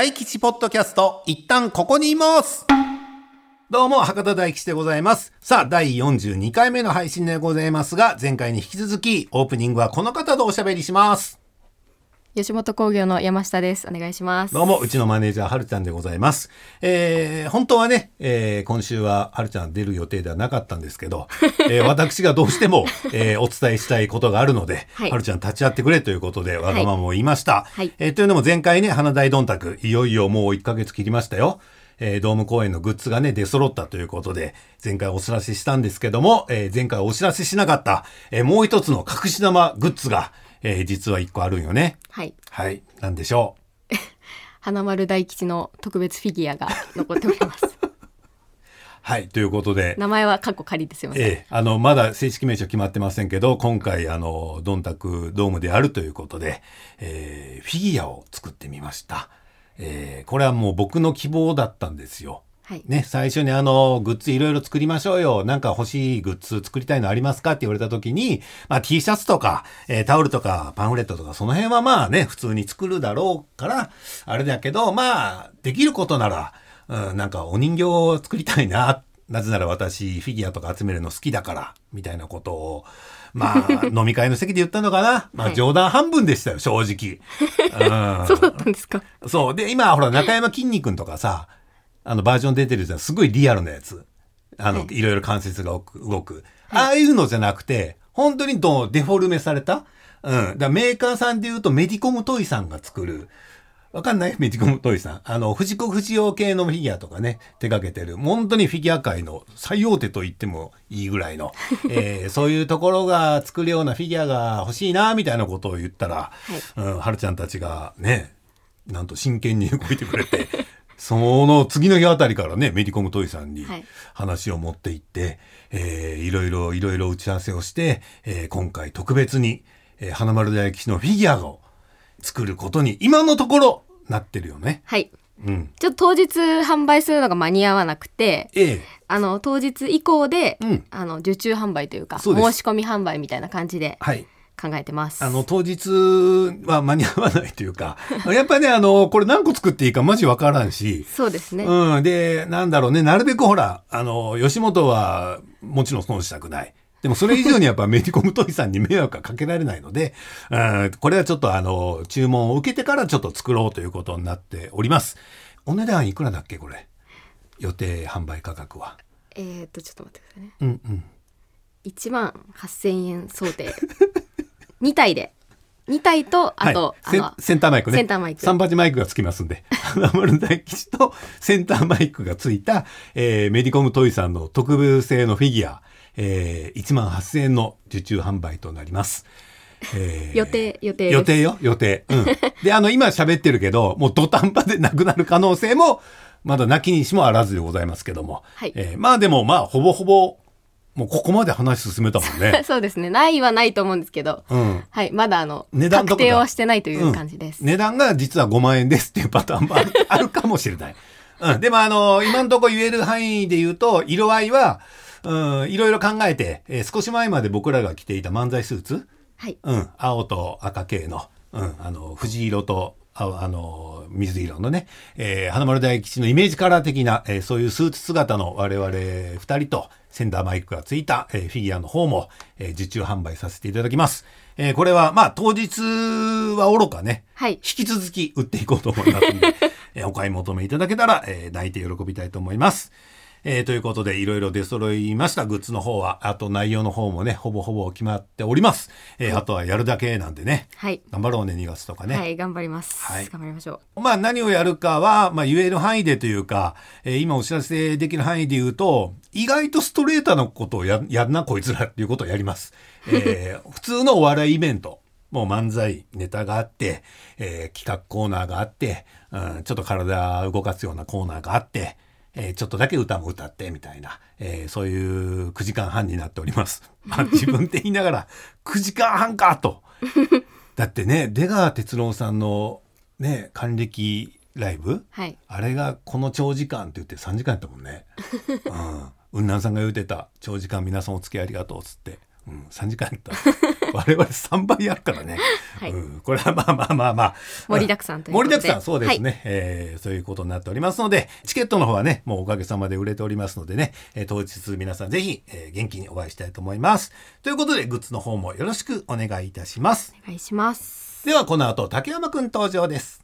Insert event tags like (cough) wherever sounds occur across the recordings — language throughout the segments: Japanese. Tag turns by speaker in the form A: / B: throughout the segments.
A: 大吉ポッドキャスト、一旦ここにいますどうも、博多大吉でございます。さあ、第42回目の配信でございますが、前回に引き続き、オープニングはこの方とおしゃべりします。
B: 吉本興業の山下です。お願いします。
A: どうも、うちのマネージャー、はるちゃんでございます。えー、本当はね、えー、今週ははるちゃん出る予定ではなかったんですけど、(laughs) えー、私がどうしても、えー、お伝えしたいことがあるので、
B: はい
A: はるちゃん立ち会ってくれということで、わがままを言いました。
B: はい
A: えーというのも前回ね、花大どんたく、いよいよもう1ヶ月切りましたよ。えードーム公演のグッズがね、出揃ったということで、前回お知らせしたんですけども、えー前回お知らせしなかった、えーもう一つの隠し玉グッズが、えー実は1個あるんよね。
B: はい。
A: はい、なんでしょう。(laughs)
B: 花丸大吉の特別フィギュアが残っております。(laughs)
A: はい、ということで、
B: 名前はカッコ仮ですよね。
A: ええ、あの、まだ正式名称決まってませんけど、今回、あの、ドンタクドームであるということで、えーフィギュアを作ってみました。えーこれはもう僕の希望だったんですよ。
B: はい。
A: ね、最初にあの、グッズいろいろ作りましょうよ。なんか欲しいグッズ作りたいのありますかって言われた時に、まあ T シャツとか、えータオルとかパンフレットとかその辺はまあね、普通に作るだろうから、あれだけど、まあ、できることなら、うん、なんかお人形を作りたいな。なぜなら私、フィギュアとか集めるの好きだから、みたいなことを、まあ、(laughs) 飲み会の席で言ったのかな。まあ
B: はい
A: 冗談半分でしたよ、正直。うん (laughs)
B: そうだったんですか。
A: そう。で、今、ほら、中山きんに君とかさ、あの、バージョン出てるじゃん。すごいリアルなやつ。あの、
B: はい
A: いろいろ関節が動く。動くああいうのじゃなくて、本当にどうデフォルメされた？うん。だメーカーさんで言うと、メディコムトイさんが作る、わかんない？メディコムトイさん。あの、藤子不二雄系のフィギュアとかね、手掛けてる。本当にフィギュア界の最大手と言ってもいいぐらいの、(laughs) えーそういうところが作るようなフィギュアが欲しいな、みたいなことを言ったら、うん、はるちゃんたちがね、なんと真剣に動いてくれて、その次の日あたりからね、メディコムトイさんに
B: はい
A: 話を持って行って、えーいろいろいろいろ打ち合わせをして、えー今回特別に、えー花丸大吉のフィギュアを作ることに今のところなってるよね。
B: はい。
A: うん。
B: ちょっと当日販売するのが間に合わなくて、
A: ええ
B: あの、当日以降で、
A: うん
B: あの、受注販売というか、申し込み販売みたいな感じで
A: はい。
B: 考えてます。
A: あの、当日は間に合わないというか、(laughs) やっぱね、あの、これ何個作っていいかマジわからんし、
B: そうですね。
A: うん。で、なんだろうね、なるべくほら、あの、吉本はもちろん損したくない。でもそれ以上にやっぱメディコムトイさんに迷惑はかけられないので、(laughs) うん、これはちょっとあの、注文を受けてからちょっと作ろうということになっております。お値段いくらだっけこれ？予定販売価格は。
B: えーっと、ちょっと待ってくださいね。
A: うんうん。
B: 1万8000円想定。(laughs) 2体で。2体と、あと、
A: はい、セン
B: あの、
A: センターマイクね。
B: センターマイク
A: 三八マイクがつきますんで。(laughs) 花丸大吉とセンターマイクがついた、えーメディコムトイさんの特別製のフィギュア、えー、1万8000円の受注販売となります。えー
B: 予定予定
A: 予定よ、予定。うん。(laughs) で、あの、今喋ってるけど、もう土壇場でなくなる可能性も、まだなきにしもあらずでございますけども。
B: はい
A: えーまあでも、まあ、ほぼほぼ、もうここまで話進めたもんね。(laughs)
B: そうですね。ないはないと思うんですけど、
A: うん。
B: はい、まだあの、
A: 値段
B: 確定はしてないという感じです。
A: うん値段が実は5万円ですっていうパターンもあるかもしれない。(laughs) うん、でもあの、今のところ言える範囲で言うと、色合いは、うん、いろいろ考えて、えー少し前まで僕らが着ていた漫才スーツ、
B: はい。
A: うん、青と赤系の、うん、あの、藤色と、ああの、水色のね、えー花丸大吉のイメージカラー的な、えーそういうスーツ姿の我々二人と、センターマイクがついた、えーフィギュアの方も、えー受注販売させていただきます。えーこれは、まあ、当日はおろかね、
B: はい。
A: 引き続き売っていこうと思いますので、(laughs) えーお買い求めいただけたら、えー泣いて喜びたいと思います。えーということで、いろいろ出揃いました。グッズの方は、あと内容の方もね、ほぼほぼ決まっております。えーあとはやるだけなんでね、
B: はい。
A: 頑張ろうね、2月とかね。
B: はい、頑張ります。
A: はい
B: 頑張りましょう。
A: まあ何をやるかは、まあ言える範囲でというか、えー今お知らせできる範囲で言うと、意外とストレートなことをややんなこいつらっていうことをやります。えー (laughs) 普通のお笑いイベント。もう漫才ネタがあって、えー企画コーナーがあって、うん、ちょっと体動かすようなコーナーがあって、えーちょっとだけ歌も歌ってみたいな、えーそういう9時間半になっております。(laughs) まあ自分で言いながら、9時間半かと。(laughs) だってね、出川哲朗さんのね、還暦ライブ
B: はい。
A: あれがこの長時間って言って3時間やったもんね。(laughs) うん。雲南さんが言うてた長時間皆さんお付き合いありがとうっつって。うん、3時間やった。(laughs) 我々3倍やるからね、
B: はい。
A: うん、これはまあまあまあまあ。
B: 盛りだくさんということで。
A: 盛りだくさんそうですね、えーそういうことになっておりますのでチケットの方はねもうおかげさまで売れておりますのでね、えー当日皆さんぜひ、えー元気にお会いしたいと思います。ということでグッズの方もよろしくお願いいたします。
B: お願いします。
A: ではこの後竹山くん登場です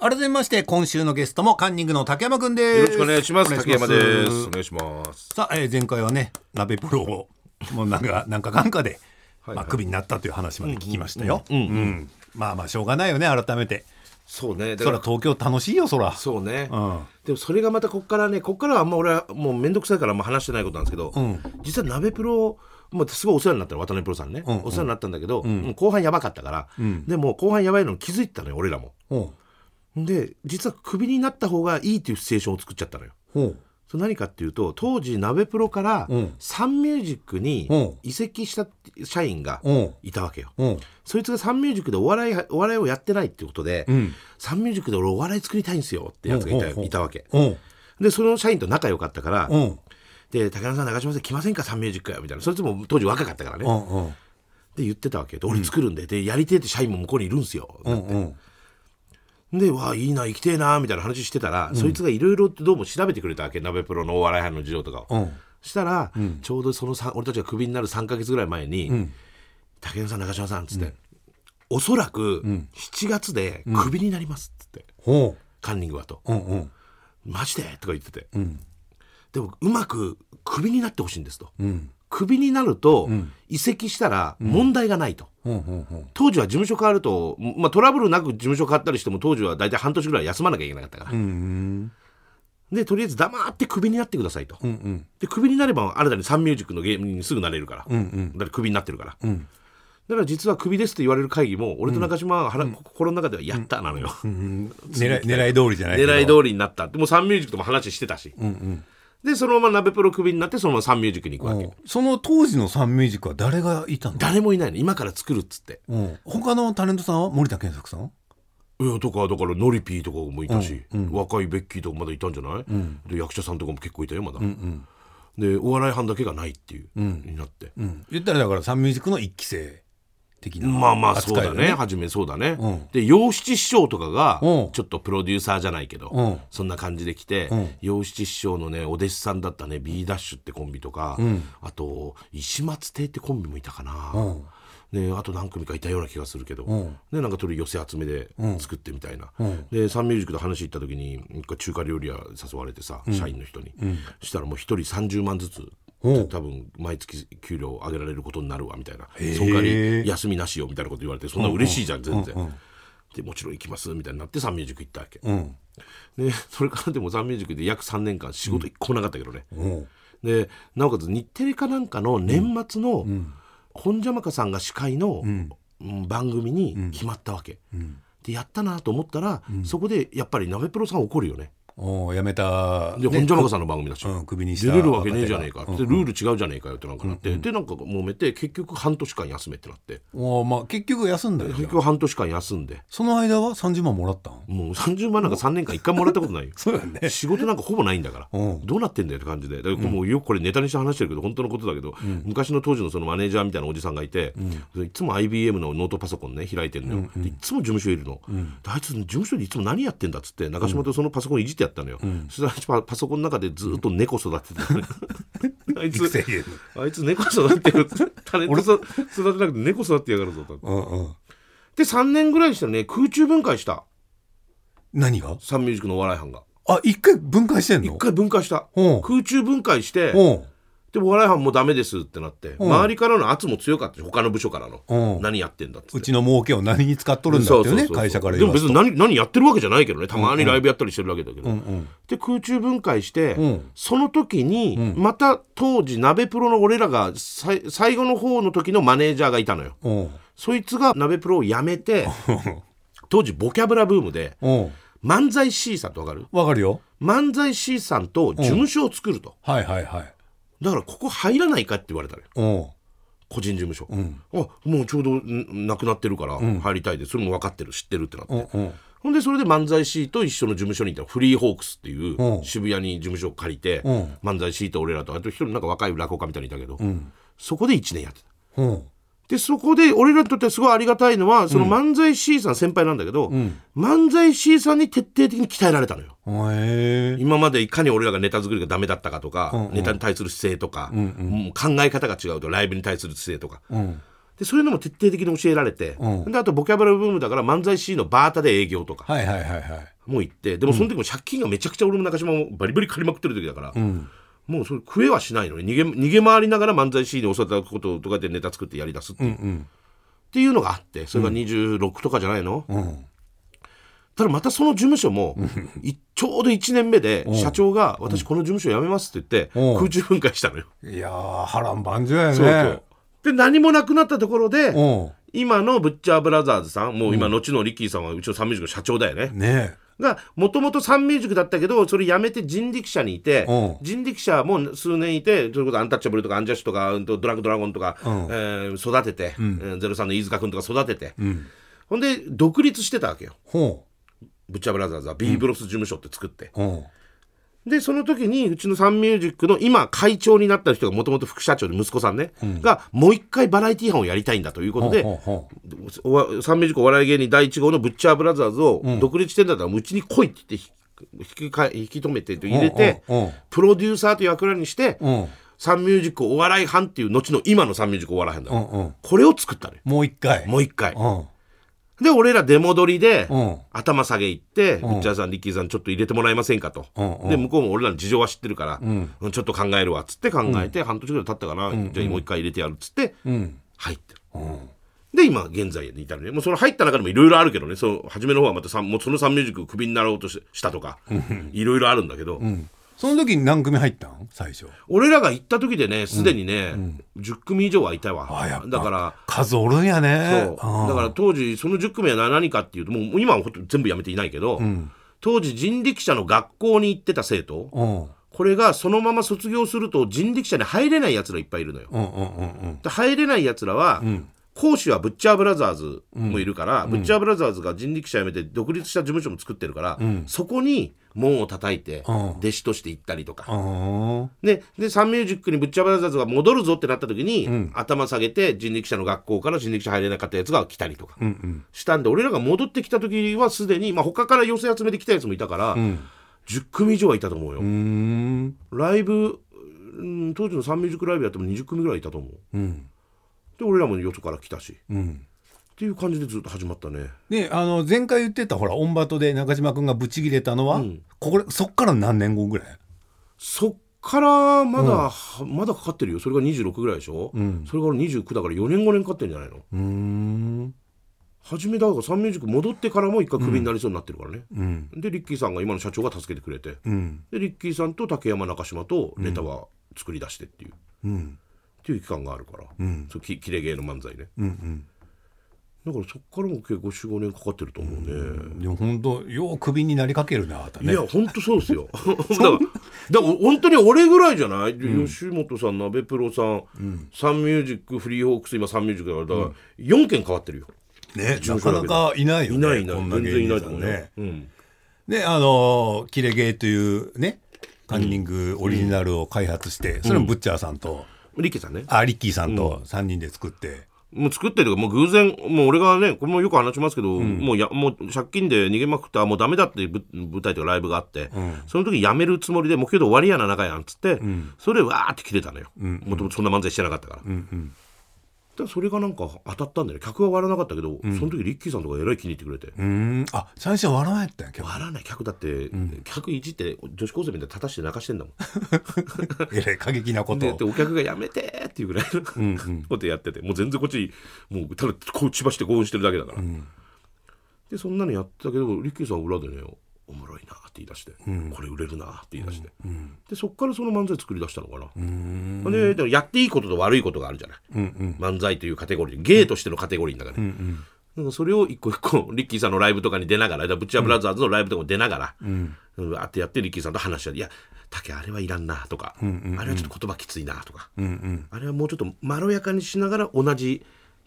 A: 改めまして今週のゲストもカンニングの竹山くんです
C: よろしくお願いします。竹山です。お願いします。
A: さあ、えー前回はね鍋プロをもうなんかなんかかんかで、
C: はい
A: まあ、クビになったという話まで聞きましたよ。
C: うんうんうん
A: うんまあまあしょうがないよね改めて。
C: そうね。
A: そ
C: ら
A: ら東京楽しいよそら。
C: そうね。
A: うん
C: でもそれがまたこっからね、こっからはあんま俺はもう面倒くさいからあんま話してないことなんですけど、
A: ん
C: 実は鍋プロ、もうすごいお世話になったの渡辺プロさんね、
A: んうん
C: お世話になったんだけど、もう後半やばかったから、
A: ん
C: でも後半やばいのに気づいてたのよ俺らも。で実はクビになった方がいいっていうシチュエーションを作っちゃったのよ。
A: ほう。
C: それ何かっていうと当時鍋プロから
A: うん。
C: サンミュージックに
A: うん。
C: 移籍した社員が
A: うん。
C: いたわけよ。
A: うん。
C: そいつがサンミュージックでお笑いお笑いをやってないってことで、
A: うん。
C: サンミュージックで俺お笑い作りたいんですよってやつがいた,、いたわけ。
A: うん。
C: でその社員と仲良かったから、
A: うん。
C: で高山さん中島さん来ませんかサンミュージックやみたいな。そいつも当時若かったからね、
A: うん。うん。
C: で言ってたわけで俺作るんで,、でやりてえって社員も向こうにいるんすよ、
A: うん。うん
C: でわあいいな生きてえなみたいな話してたら、そいつがいろいろどうも調べてくれたわけ鍋プロのお笑い班の事情とかを、
A: うん。
C: したら、ちょうどそのさ俺たちがクビになる3か月ぐらい前に「
A: ん。
C: 竹山さん中島さん」っつって、おそらく7月でクビになります」っつって、
A: ほ
C: カンニングはと。
A: ううんうん「
C: マジで?」とか言ってて、
A: ん。
C: でもうまくクビになってほしいんですと。
A: うん。
C: クビになると、移籍したら問題がないと、
A: うんうんうん
C: 当時は事務所変わると、まあ、トラブルなく事務所変わったりしても当時は大体半年ぐらい休まなきゃいけなかったから、
A: うん
C: でとりあえず黙ってクビになってくださいと、
A: うんうん。
C: でクビになれば新たにサンミュージックのゲームにすぐなれるから、
A: うんうん。
C: だってクビになってるから、
A: ん。
C: だから実はクビですって言われる会議も俺と中島は腹、心の中ではやったなのよ、(laughs)
A: 狙い狙い通りじゃない
C: 狙い通りになった。でもうサンミュージックとも話してたし、
A: うんうん
C: でそのまま鍋プロクビになってそのままサンミュージックに行くわけ、
A: うん。その当時のサンミュージックは誰がいたの？
C: 誰もいないの。今から作るっつって。
A: うん。他のタレントさんは森田健作さん？
C: いやとかだからノリピーとかもいたし、若いベッキーとかまだいたんじゃない、で役者さんとかも結構いたよまだ、でお笑い班だけがないっていう、になって、
A: うん。言ったらだからサンミュージックの一期生的な
C: まあまあそうだね。初めそうだね、
A: うん。
C: で洋七師匠とかが
A: うん。
C: ちょっとプロデューサーじゃないけど、
A: うん。
C: そんな感じで来て、
A: ん。
C: 洋七師匠のねお弟子さんだったね B ダッシュってコンビとか、
A: ん。
C: あと石松亭ってコンビもいたかな、
A: うん。
C: であと何組かいたような気がするけど、
A: ん。
C: でなんかとり寄せ集めで作ってみたいな、
A: ん。
C: でサンミュージックで話行った時になんか中華料理屋誘われてさ、社員の人に、そしたらもう一人30万ずつ
A: うん
C: 多分毎月給料上げられることになるわみたいな。その代わり休みなしよみたいなこと言われてそんな嬉しいじゃん全然、
A: うんうん。
C: でもちろん行きますみたいになってサンミュージック行ったわけ、
A: うん。
C: でそれからでもサンミュージックで約3年間仕事一個もなかったけどね、
A: うん。
C: でなおかつ日テレかなんかの年末の本邪魔かさんが司会の、うん。番組に決まったわけ、でやったなと思ったら、そこでやっぱり鍋プロさん怒るよね
A: おー辞めた
C: で、本邪魔かさんの番組だし、
A: うんクビに
C: 出れるわけねえじゃねえか。って、
A: うん
C: ルール違うじゃねえかよってなんかなって、でなんか揉めて結局半年間休めってなって。
A: おーまあ結局休んだよ
C: 結局半年間休んで。
A: その間は30万もらったん？
C: もう30万なんか3年間1回もらったことない。よ (laughs)
A: そうだね。
C: 仕事なんかほぼないんだから、
A: うん。
C: どうなってんだよって感じで。だからもうよくこれネタにして話してるけど本当のことだけど、昔の当時のそのマネージャーみたいなおじさんがいて、いつも IBM のノートパソコンね開いてるのよ、でいつも事務所いるの、であいつ事務所でいつも何やってんだっつって中島とそのパソコンいじってやったのよ、そしたらパソコンの中でずっと猫育ててた。の (laughs) ねあいつあいつ猫育ててる。タレント育てなくて猫育ててやがるぞと。
A: うんうん。
C: で3年ぐらいしたらね空中分解した。
A: 何が？
C: サンミュージックのお笑い班が。
A: あ一回分解してんの？
C: 一回分解した。
A: うん。
C: 空中分解して
A: うん
C: でもお笑い班もうダメですってなって
A: うん。
C: 周りからの圧も強かったし他の部署からの。
A: うん。
C: 何やってんだっつって。
A: うちの儲けを何に使っとるんだっていうね会社から
C: でも
A: 言わすと。
C: 別に何何やってるわけじゃないけどねたまにライブやったりしてるわけだけど、
A: うんうん。
C: で空中分解して、
A: ん。
C: その時に、また当時鍋プロの俺らがさい最後の方の時のマネージャーがいたのよ。
A: うん。
C: そいつが鍋プロを辞めて当時ボキャブラブームで
A: うん。
C: 漫才 C さんってわかる？
A: わかるよ。
C: 漫才 C さんと事務所を作ると、
A: はいはいはい
C: だからここ入らないかって言われたのよ。
A: う。ん
C: 個人事務所、
A: ん。
C: あもうちょうどんなくなってるから入りたいでそれも分かってる知ってるってなって、
A: うんう。ん
C: ほんでそれで漫才師と一緒の事務所にいたフリーホークスっていう
A: う。ん
C: 渋谷に事務所を借りて
A: う。ん
C: 漫才師と俺らとあと一人なんか若い落語家みたいにいたけど、そこで1年やってた。
A: う。ん
C: でそこで俺らにとってはすごいありがたいのはその漫才師さん先輩なんだけど、漫才師さんに徹底的に鍛えられたのよ。今までいかに俺らがネタ作りがダメだったかとか、
A: うんうん。
C: ネタに対する姿勢とか、もう考え方が違うとライブに対する姿勢とか。
A: うん。
C: でそういうのも徹底的に教えられて、
A: うん。
C: であとボキャブラブームだから漫才師のバータで営業とか
A: はいはいはいはい。
C: も行ってでもその時も借金がめちゃくちゃ俺も中島もバリバリ借りまくってる時だから、
A: うん
C: もうそれ食えはしないのに逃げ逃げ回りながら漫才師に教わったこととかでネタ作ってやりだすっていう,、
A: うん
C: っていうのがあってそれが26とかじゃないの、
A: うん。
C: ただまたその事務所も (laughs) いちょうど1年目で社長が「私この事務所辞めます」って言
A: うん。
C: って空中分解したのよ。
A: いやー波乱万丈やね。
C: そうそう。で何もなくなったところで
A: う
C: 今のブッチャーブラザーズさんもう今後のリッキーさんはうちのサンミュージックの社長だよね。
A: んね
C: がもともとサンミュージックだったけどそれ辞めて人力車にいて
A: うん。
C: 人力車も数年いてそれこそアンタッチャブルとかアンジャッシュとかドラッグドラゴンとか、
A: うん。
C: えー育てて、ゼロさんの飯塚君とか育てて、
A: ん。
C: ほんで独立してたわけよ。
A: ほ
C: ブッチャーブラザーズは B ブロス事務所って作って、
A: ううん
C: でその時にうちのサンミュージックの今会長になった人がもともと副社長で息子さんね、がもう一回バラエティー班をやりたいんだということで、
A: ほうほ
C: おわサンミュージックお笑い芸人第1号のブッチャーブラザーズを独立してんだったらうちに来いって言って引きか引き止めてと入れて
A: うんうんうん。
C: プロデューサーという役割にして
A: ううん。
C: サンミュージックお笑い班っていう後の今のサンミュージックお笑い班だ、
A: うんうん。
C: これを作ったのよ。
A: もう一回。
C: もう一回。
A: うん
C: で俺ら出戻りで
A: うん。
C: 頭下げ行ってブッチャーさんリッキーさんちょっと入れてもらえませんかと。
A: うんうん。
C: で向こうも俺らの事情は知ってるからうん。ちょっと考えるわっつって考えて半年ぐらい経ったかなじゃあもう一回入れてやるっつって
A: うん。
C: 入ってる。
A: うん。
C: で今現在に至るね。もうその入った中でもいろいろあるけどね。その初めの方はまたさもうそのサンミュージッククビになろうとししたとかいろいろあるんだけど、
A: その時に何組入ったん？最初。
C: 俺らが行った時でねすでにね、10組以上はいたわ。だから
A: 数おるんやね。
C: そう。だから当時その10組は何かっていうともう今はほんと全部やめていないけど、当時人力車の学校に行ってた生徒
A: うん。
C: これがそのまま卒業すると人力車に入れないやつらいっぱいいるのよ。
A: うんうんうんうん。
C: で入れないやつらは、講師はブッチャーブラザーズもいるから、ブッチャーブラザーズが人力車辞めて独立した事務所も作ってるから、そこに門を叩いて
A: うん。
C: 弟子として行ったりとか、
A: うん
C: ででサンミュージックにブッチャーブラザーズが戻るぞってなった時に、頭下げて人力車の学校から人力車入れなかったやつが来たりとか。
A: うんうん。
C: したんで、俺らが戻ってきた時はすでに、まあ、他から寄せ集めてきたやつもいたから、10組以上はいたと思うよ。ライブ、うん、当時のサンミュージックライブやっても20組ぐらいいたと思う。
A: うん
C: で俺らもよそから来たし、
A: うん。
C: っていう感じでずっと始まったね。
A: であの前回言ってたほらオンバトで中島君がブチギレたのは、これそっから何年後ぐらい？
C: そっからまだ、まだかかってるよ。それが26ぐらいでしょ、それから29だから4年5年かかってるんじゃないの？
A: うーん。
C: 初めだからサンミュージック戻ってからも一回クビになりそうになってるからね、
A: うん。
C: でリッキーさんが今の社長が助けてくれて、
A: うん。
C: でリッキーさんと竹山中島とネタは作り出してっていう、
A: うん
C: っていう期間があるから、
A: ん。
C: そうききれ芸の漫才ね。
A: うんうん。
C: だからそっからも結構45年かかってると思うね、
A: でも本当ようクビになりかけるなあたね。
C: いや本当そうですよ。(laughs) だからだから本当に俺ぐらいじゃない、吉本さん鍋プロさん、サンミュージックフリーホークス今サンミュージックだからだから4件変わってるよ、
A: ねなかなかいないよね
C: いないいない全然いないと思うね。うん。
A: であのキレゲーというねカンニングオリジナルを開発して、それもブッチャーさんと、
C: リッキーさんね。
A: あリッキーさんと3人で作って、
C: もう作ってるもう偶然もう俺がねこれもよく話しますけど、もうやもう借金で逃げまくったもうダメだっていう舞舞台とかライブがあって、その時辞めるつもりでもうけど終わりやな中やんっつって、それでわーって切れたのよ。もともとそんな漫才してなかったから、だからそれがなんか当たったんだよね。客は笑わなかったけど、その時リッキーさんとかえらい気に入ってくれて、
A: うーん。あ最初は笑わんやったんや今
C: 笑わない。客だって、客いじって女子高生みたいに立たして泣かしてんだもん。
A: 日 (laughs) えらい過激なことを。
C: ででお客がやめてっていうぐらいのことやっててもう全然こっちもうただこう千葉して興奮してるだけだから、でそんなのやってたけどリッキーさんは裏でねおもろいなって言い出して、これ売れるなって言い出して、でそっからその漫才作り出したのかな、ででもやっていいことと悪いことがあるじゃない、漫才というカテゴリー。芸としてのカテゴリーの中で、なんかそれを一個一個リッキーさんのライブとかに出ながらブッチャーブラザーズのライブとかも出ながら、うん、わーってやってリッキーさんと話し合って「いや竹あれはいらんな」とか、あれはちょっと言葉きついな」とか、あれはもうちょっとまろやかにしながら同じ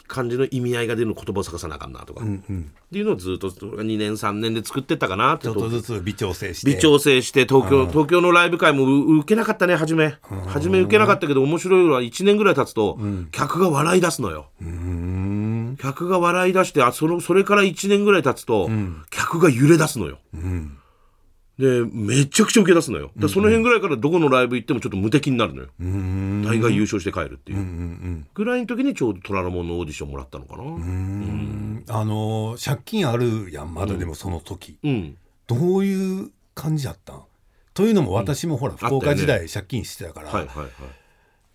C: 感じの意味合いが出る言葉を探さなあかんなとか、っていうのをずっと2年3年で作ってったかなって
A: ちょっとずつ微調整して。
C: 微調整して東京東京のライブ会もう受けなかったね初め。初め受けなかったけど面白いのは1年ぐらい経つと、客が笑い出すのよ。客が笑い出してあそのそれから1年ぐらい経つと、客が揺れ出すのよ、でめちゃくちゃ受け出すのよ。でその辺ぐらいからどこのライブ行ってもちょっと無敵になるのよ。大概優勝して帰るっていう。ぐらいの時にちょうど虎ノ門のオーディションもらったのかな。うん、
A: あの借金あるやんまだでもその時、
C: うん、
A: どういう感じだったん？というのも私もほら、福岡時代借金してたから、
C: はいはいはい。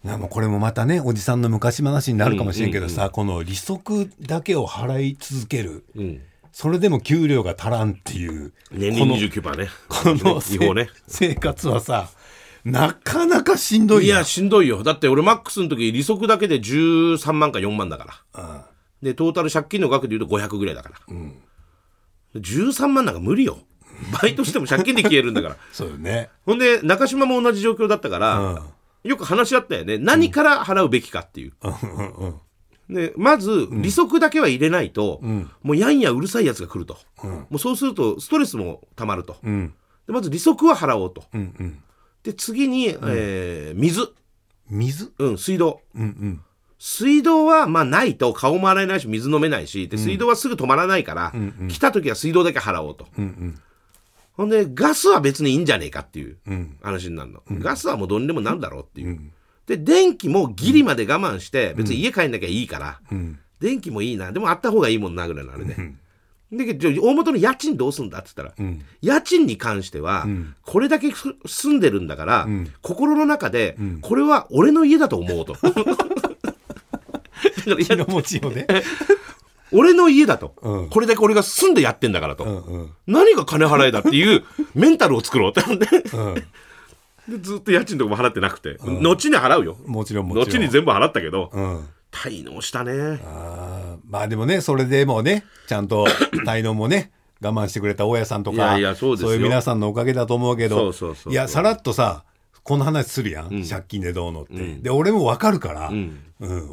A: なもうこれもまたねおじさんの昔話になるかもしれんけどさ、この利息だけを払い続ける、
C: うん
A: それでも給料が足らんっていう
C: 年利29%ね。
A: この
C: 違法ね。
A: 生活はさなかなかしんどい
C: いやしんどいよ。だって俺マックスの時利息だけで13万か4万だから。でトータル借金の額でいうと500ぐらいだから、13万なんか無理よ。バイトしても借金で消えるんだから。(laughs)
A: そうよね。
C: ほんで中島も同じ状況だったから、
A: うん。
C: よく話し合ったよね。何から払うべきかっていう、でまず利息だけは入れないと、もうやんやうるさいやつが来ると、もうそうするとストレスもたまると、
A: うん。
C: でまず利息は払おうと、
A: うんうん。
C: で次に、えー水、
A: 水？
C: うん、水道。
A: うんうん。
C: 水道はまあないと顔も洗えないし水飲めないし。で水道はすぐ止まらないから、来た時は水道だけ払おうと、
A: うんうん。
C: ほんでガスは別にいいんじゃねえかっていう
A: うん。
C: 話になるの、ガスはもうどんでもなるだろうっていう、で電気もギリまで我慢して別に家帰んなきゃいいから、
A: うん。
C: 電気もいいな。でもあった方がいいもんなぐらいのあれで、でじゃあ大元の家賃どうすんだって言ったら、
A: ん。
C: 家賃に関しては、これだけふ住んでるんだから、心の中で、これは俺の家だと思うと。(laughs)
A: 気の持ちよね。(laughs)
C: 俺の家だと、
A: うん。
C: これだけ俺が住んでやってんだからと、
A: うんうん。
C: 何が金払いだっていうメンタルを作ろうってで
A: うん
C: でずっと家賃とかも払ってなくて、後に払うよ。
A: もちろんもちろん。
C: 後に全部払ったけど、
A: うん。
C: 滞納したね。
A: あー。まあでもねそれでもねちゃんと (coughs) 滞納もね我慢してくれた大家さんとか
C: いやいやそうですよ。
A: いう皆さんのおかげだと思うけど。
C: そうそうそうそう。
A: いやさらっとさこの話するやん、借金でどうのって、で俺も分かるから、うん。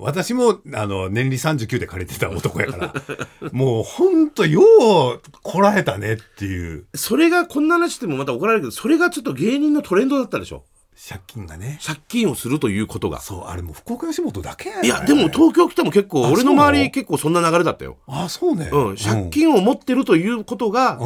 A: 私もあの年利39で借りてた男やから。(laughs) もうほんとようこらえたねっていう。
C: それがこんな話してもまた怒られるけどそれがちょっと芸人のトレンドだったでしょ？
A: 借金がね。
C: 借金をするということが。
A: そうあれもう福岡吉本だけやね。
C: いやでも東京来ても結構
A: あ
C: 俺の周り結構そんな流れだったよ、
A: あそうね。
C: うん、借金を持ってるということが、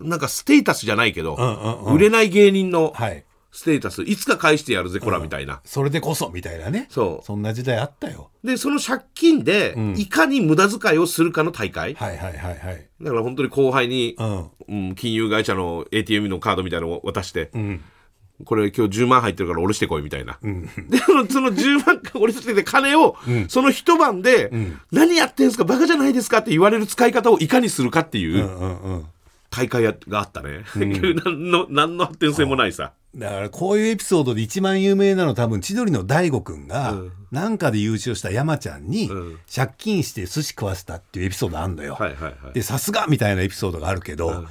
A: うん。
C: なんかステータスじゃないけど、
A: んうんうん。
C: 売れない芸人の
A: はい
C: ステータスいつか返してやるぜこらみたいな、
A: それでこそみたいなね。
C: そう。
A: そんな時代あったよ。
C: でその借金でいかに無駄遣いをするかの大会、
A: はいはいはいはい。
C: だから本当に後輩に、
A: うん。
C: うん金融会社の ATM のカードみたいなのを渡して、
A: ん。
C: これ今日10万入ってるから下ろしてこいみたいな、でそのその10万下ろしてて金を、その一晩で、何やってんすかバカじゃないですかって言われる使い方をいかにするかっていう。
A: うんうんうん
C: 大会やがあったね、(laughs) 何の何の発展性もないさ、
A: だからこういうエピソードで一番有名なの多分千鳥の大悟くんがなんかで優勝した山ちゃんに
C: ん。
A: 借金して寿司食わせたっていうエピソードあんのよ。
C: はいはいはい。
A: でさすがみたいなエピソードがあるけど、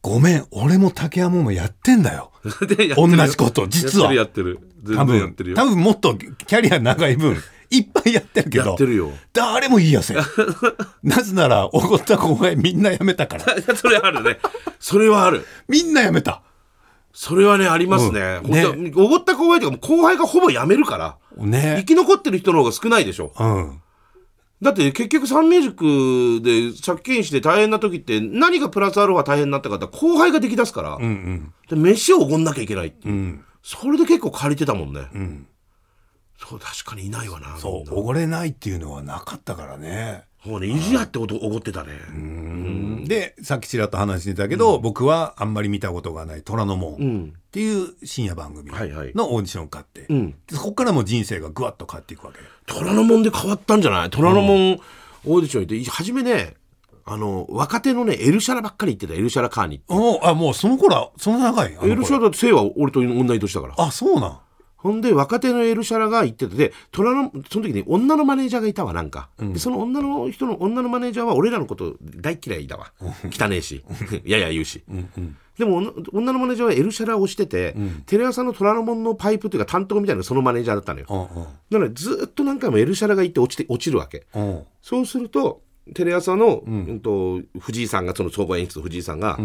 A: ごめん俺も竹山もやってんだよ。(laughs) 同じこと実は。多分
C: 然やってるよ。
A: 多分もっとキャリア長い分いっぱいやってるけど
C: やってるよ。
A: 誰も言いやせん。(laughs) なぜならおごった後輩みんな辞めたから。
C: それあるね。それはある。
A: みんな辞めた。
C: それはねありますね,、
A: うん。ね。
C: おごった後輩とかも後輩がほぼ辞めるから生
A: ね。
C: き残ってる人の方が少ないでしょ。
A: うん。
C: だって結局サンミュージックで借金して大変な時って何がプラスアルファ大変になったかって後輩ができだすから、
A: うんうん。
C: で飯をおごんなきゃいけないっていう、
A: うん。
C: それで結構借りてたもんね、
A: ん
C: そう確かにいないわな
A: そうおごれないっていうのはなかったからね。
C: もうね意地やっておごってたね、
A: でさっきちらっと話してたけど、僕はあんまり見たことがない「虎ノ門」
C: ん。
A: っていう深夜番組のオーディションを買って、そこからも人生がぐわっと変わっていくわけ。
C: 虎ノ門で変わったんじゃない？虎ノ門オーディション行って初めねあの若手のねエルシャラばっかり行ってたエルシャラカーに
A: おあもうその頃はそんな長い？
C: エルシャラだって姓は俺と同い年だから。
A: あそうなん
C: ほんで若手のエルシャラが行っててで虎のその時に女のマネージャーがいたわなんか、でその女の人の女のマネージャーは俺らのこと大嫌いだわ。汚ねえし。やや言うし、でも女女のマネージャーはエルシャラをしてて、テレ朝の虎ノ門のパイプというか担当みたいなそのマネージャーだったのよ、
A: うんうん。
C: だからずっと何回もエルシャラが行って落ちて落ちるわけ。
A: うん。
C: そうするとテレ朝の、うん。と藤井さんがその総合演出の藤井さんが、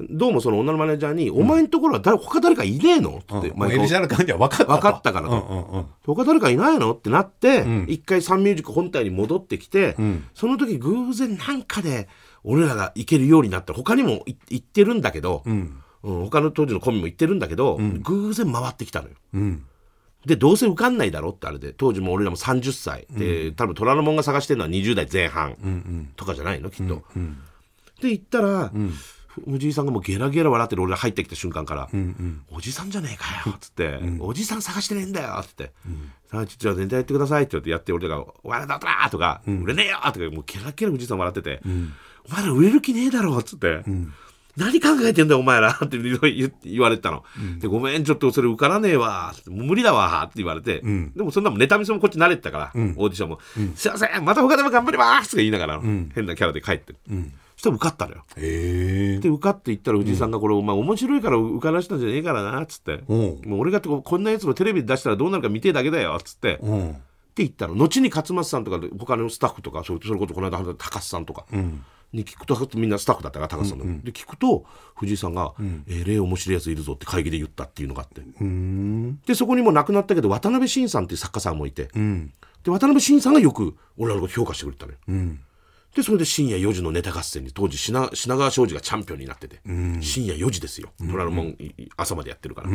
C: どうもその女のマネージャーに「お前んところは誰他誰かいねえの?」って、
A: うん。エルシャラ感じは分かったと。
C: 分かったからと。
A: うんうんうん。
C: 他誰かいないの？ってなって、
A: ん。
C: 一回サンミュージック本体に戻ってきて、
A: ん。
C: その時偶然なんかで俺らが行けるようになった。他にもい行ってるんだけど、
A: うん。
C: うん。他の当時のコンビも行ってるんだけど、偶然回ってきたのよ。
A: うん
C: でどうせ受かんないだろってあれで当時も俺らも30歳で、多分虎ノ門が探してるのは20代前半とかじゃないのきっと。で行ったら、藤井さんがもうゲラゲラ笑ってる俺が入ってきた瞬間から「おじさんじゃねえかよ」っつって「おじさん探してねえんだよ」っつって「さあちょっと全体やってください」って言ってやって俺らが「笑だったら!」とか「売れねえよ!」とかもうゲラゲラ藤井さん笑ってて「お前ら売れる気ねえだろ」っつって。何考えてんだよお前らって言われてたの、でごめんちょっとそれ受からねえわもう無理だわって言われて、でもそんなもんネタ見せもこっち慣れてたから、オーディションも「すいませんまた他でも頑張ります」とか言いながら、変なキャラで帰って、そしたら受かったのよ。で受かっていったら藤井さんがこれ、お前面白いから受からしたんじゃねえからなっつって、
A: うん。
C: もう俺がここんなやつのテレビで出したらどうなるか見てえだけだよっつって、
A: うん。
C: って言ったの。後に勝松さんとかで他のスタッフとかそれこそこの間高須さんとかに聞くとみんなスタッフだったから高須さんの、で聞くと藤井さんが「えれえ面白いやついるぞ」って会議で言ったっていうのがあって。
A: うん。
C: でそこにも亡くなったけど渡辺晋さんっていう作家さんもいて、
A: うん。
C: で渡辺晋さんがよく俺らのこと評価してくれたのよ。
A: うん。
C: でそれで深夜4時のネタ合戦に当時品品川庄司がチャンピオンになってて、深夜4時ですよ。虎ノ門、朝までやってるから、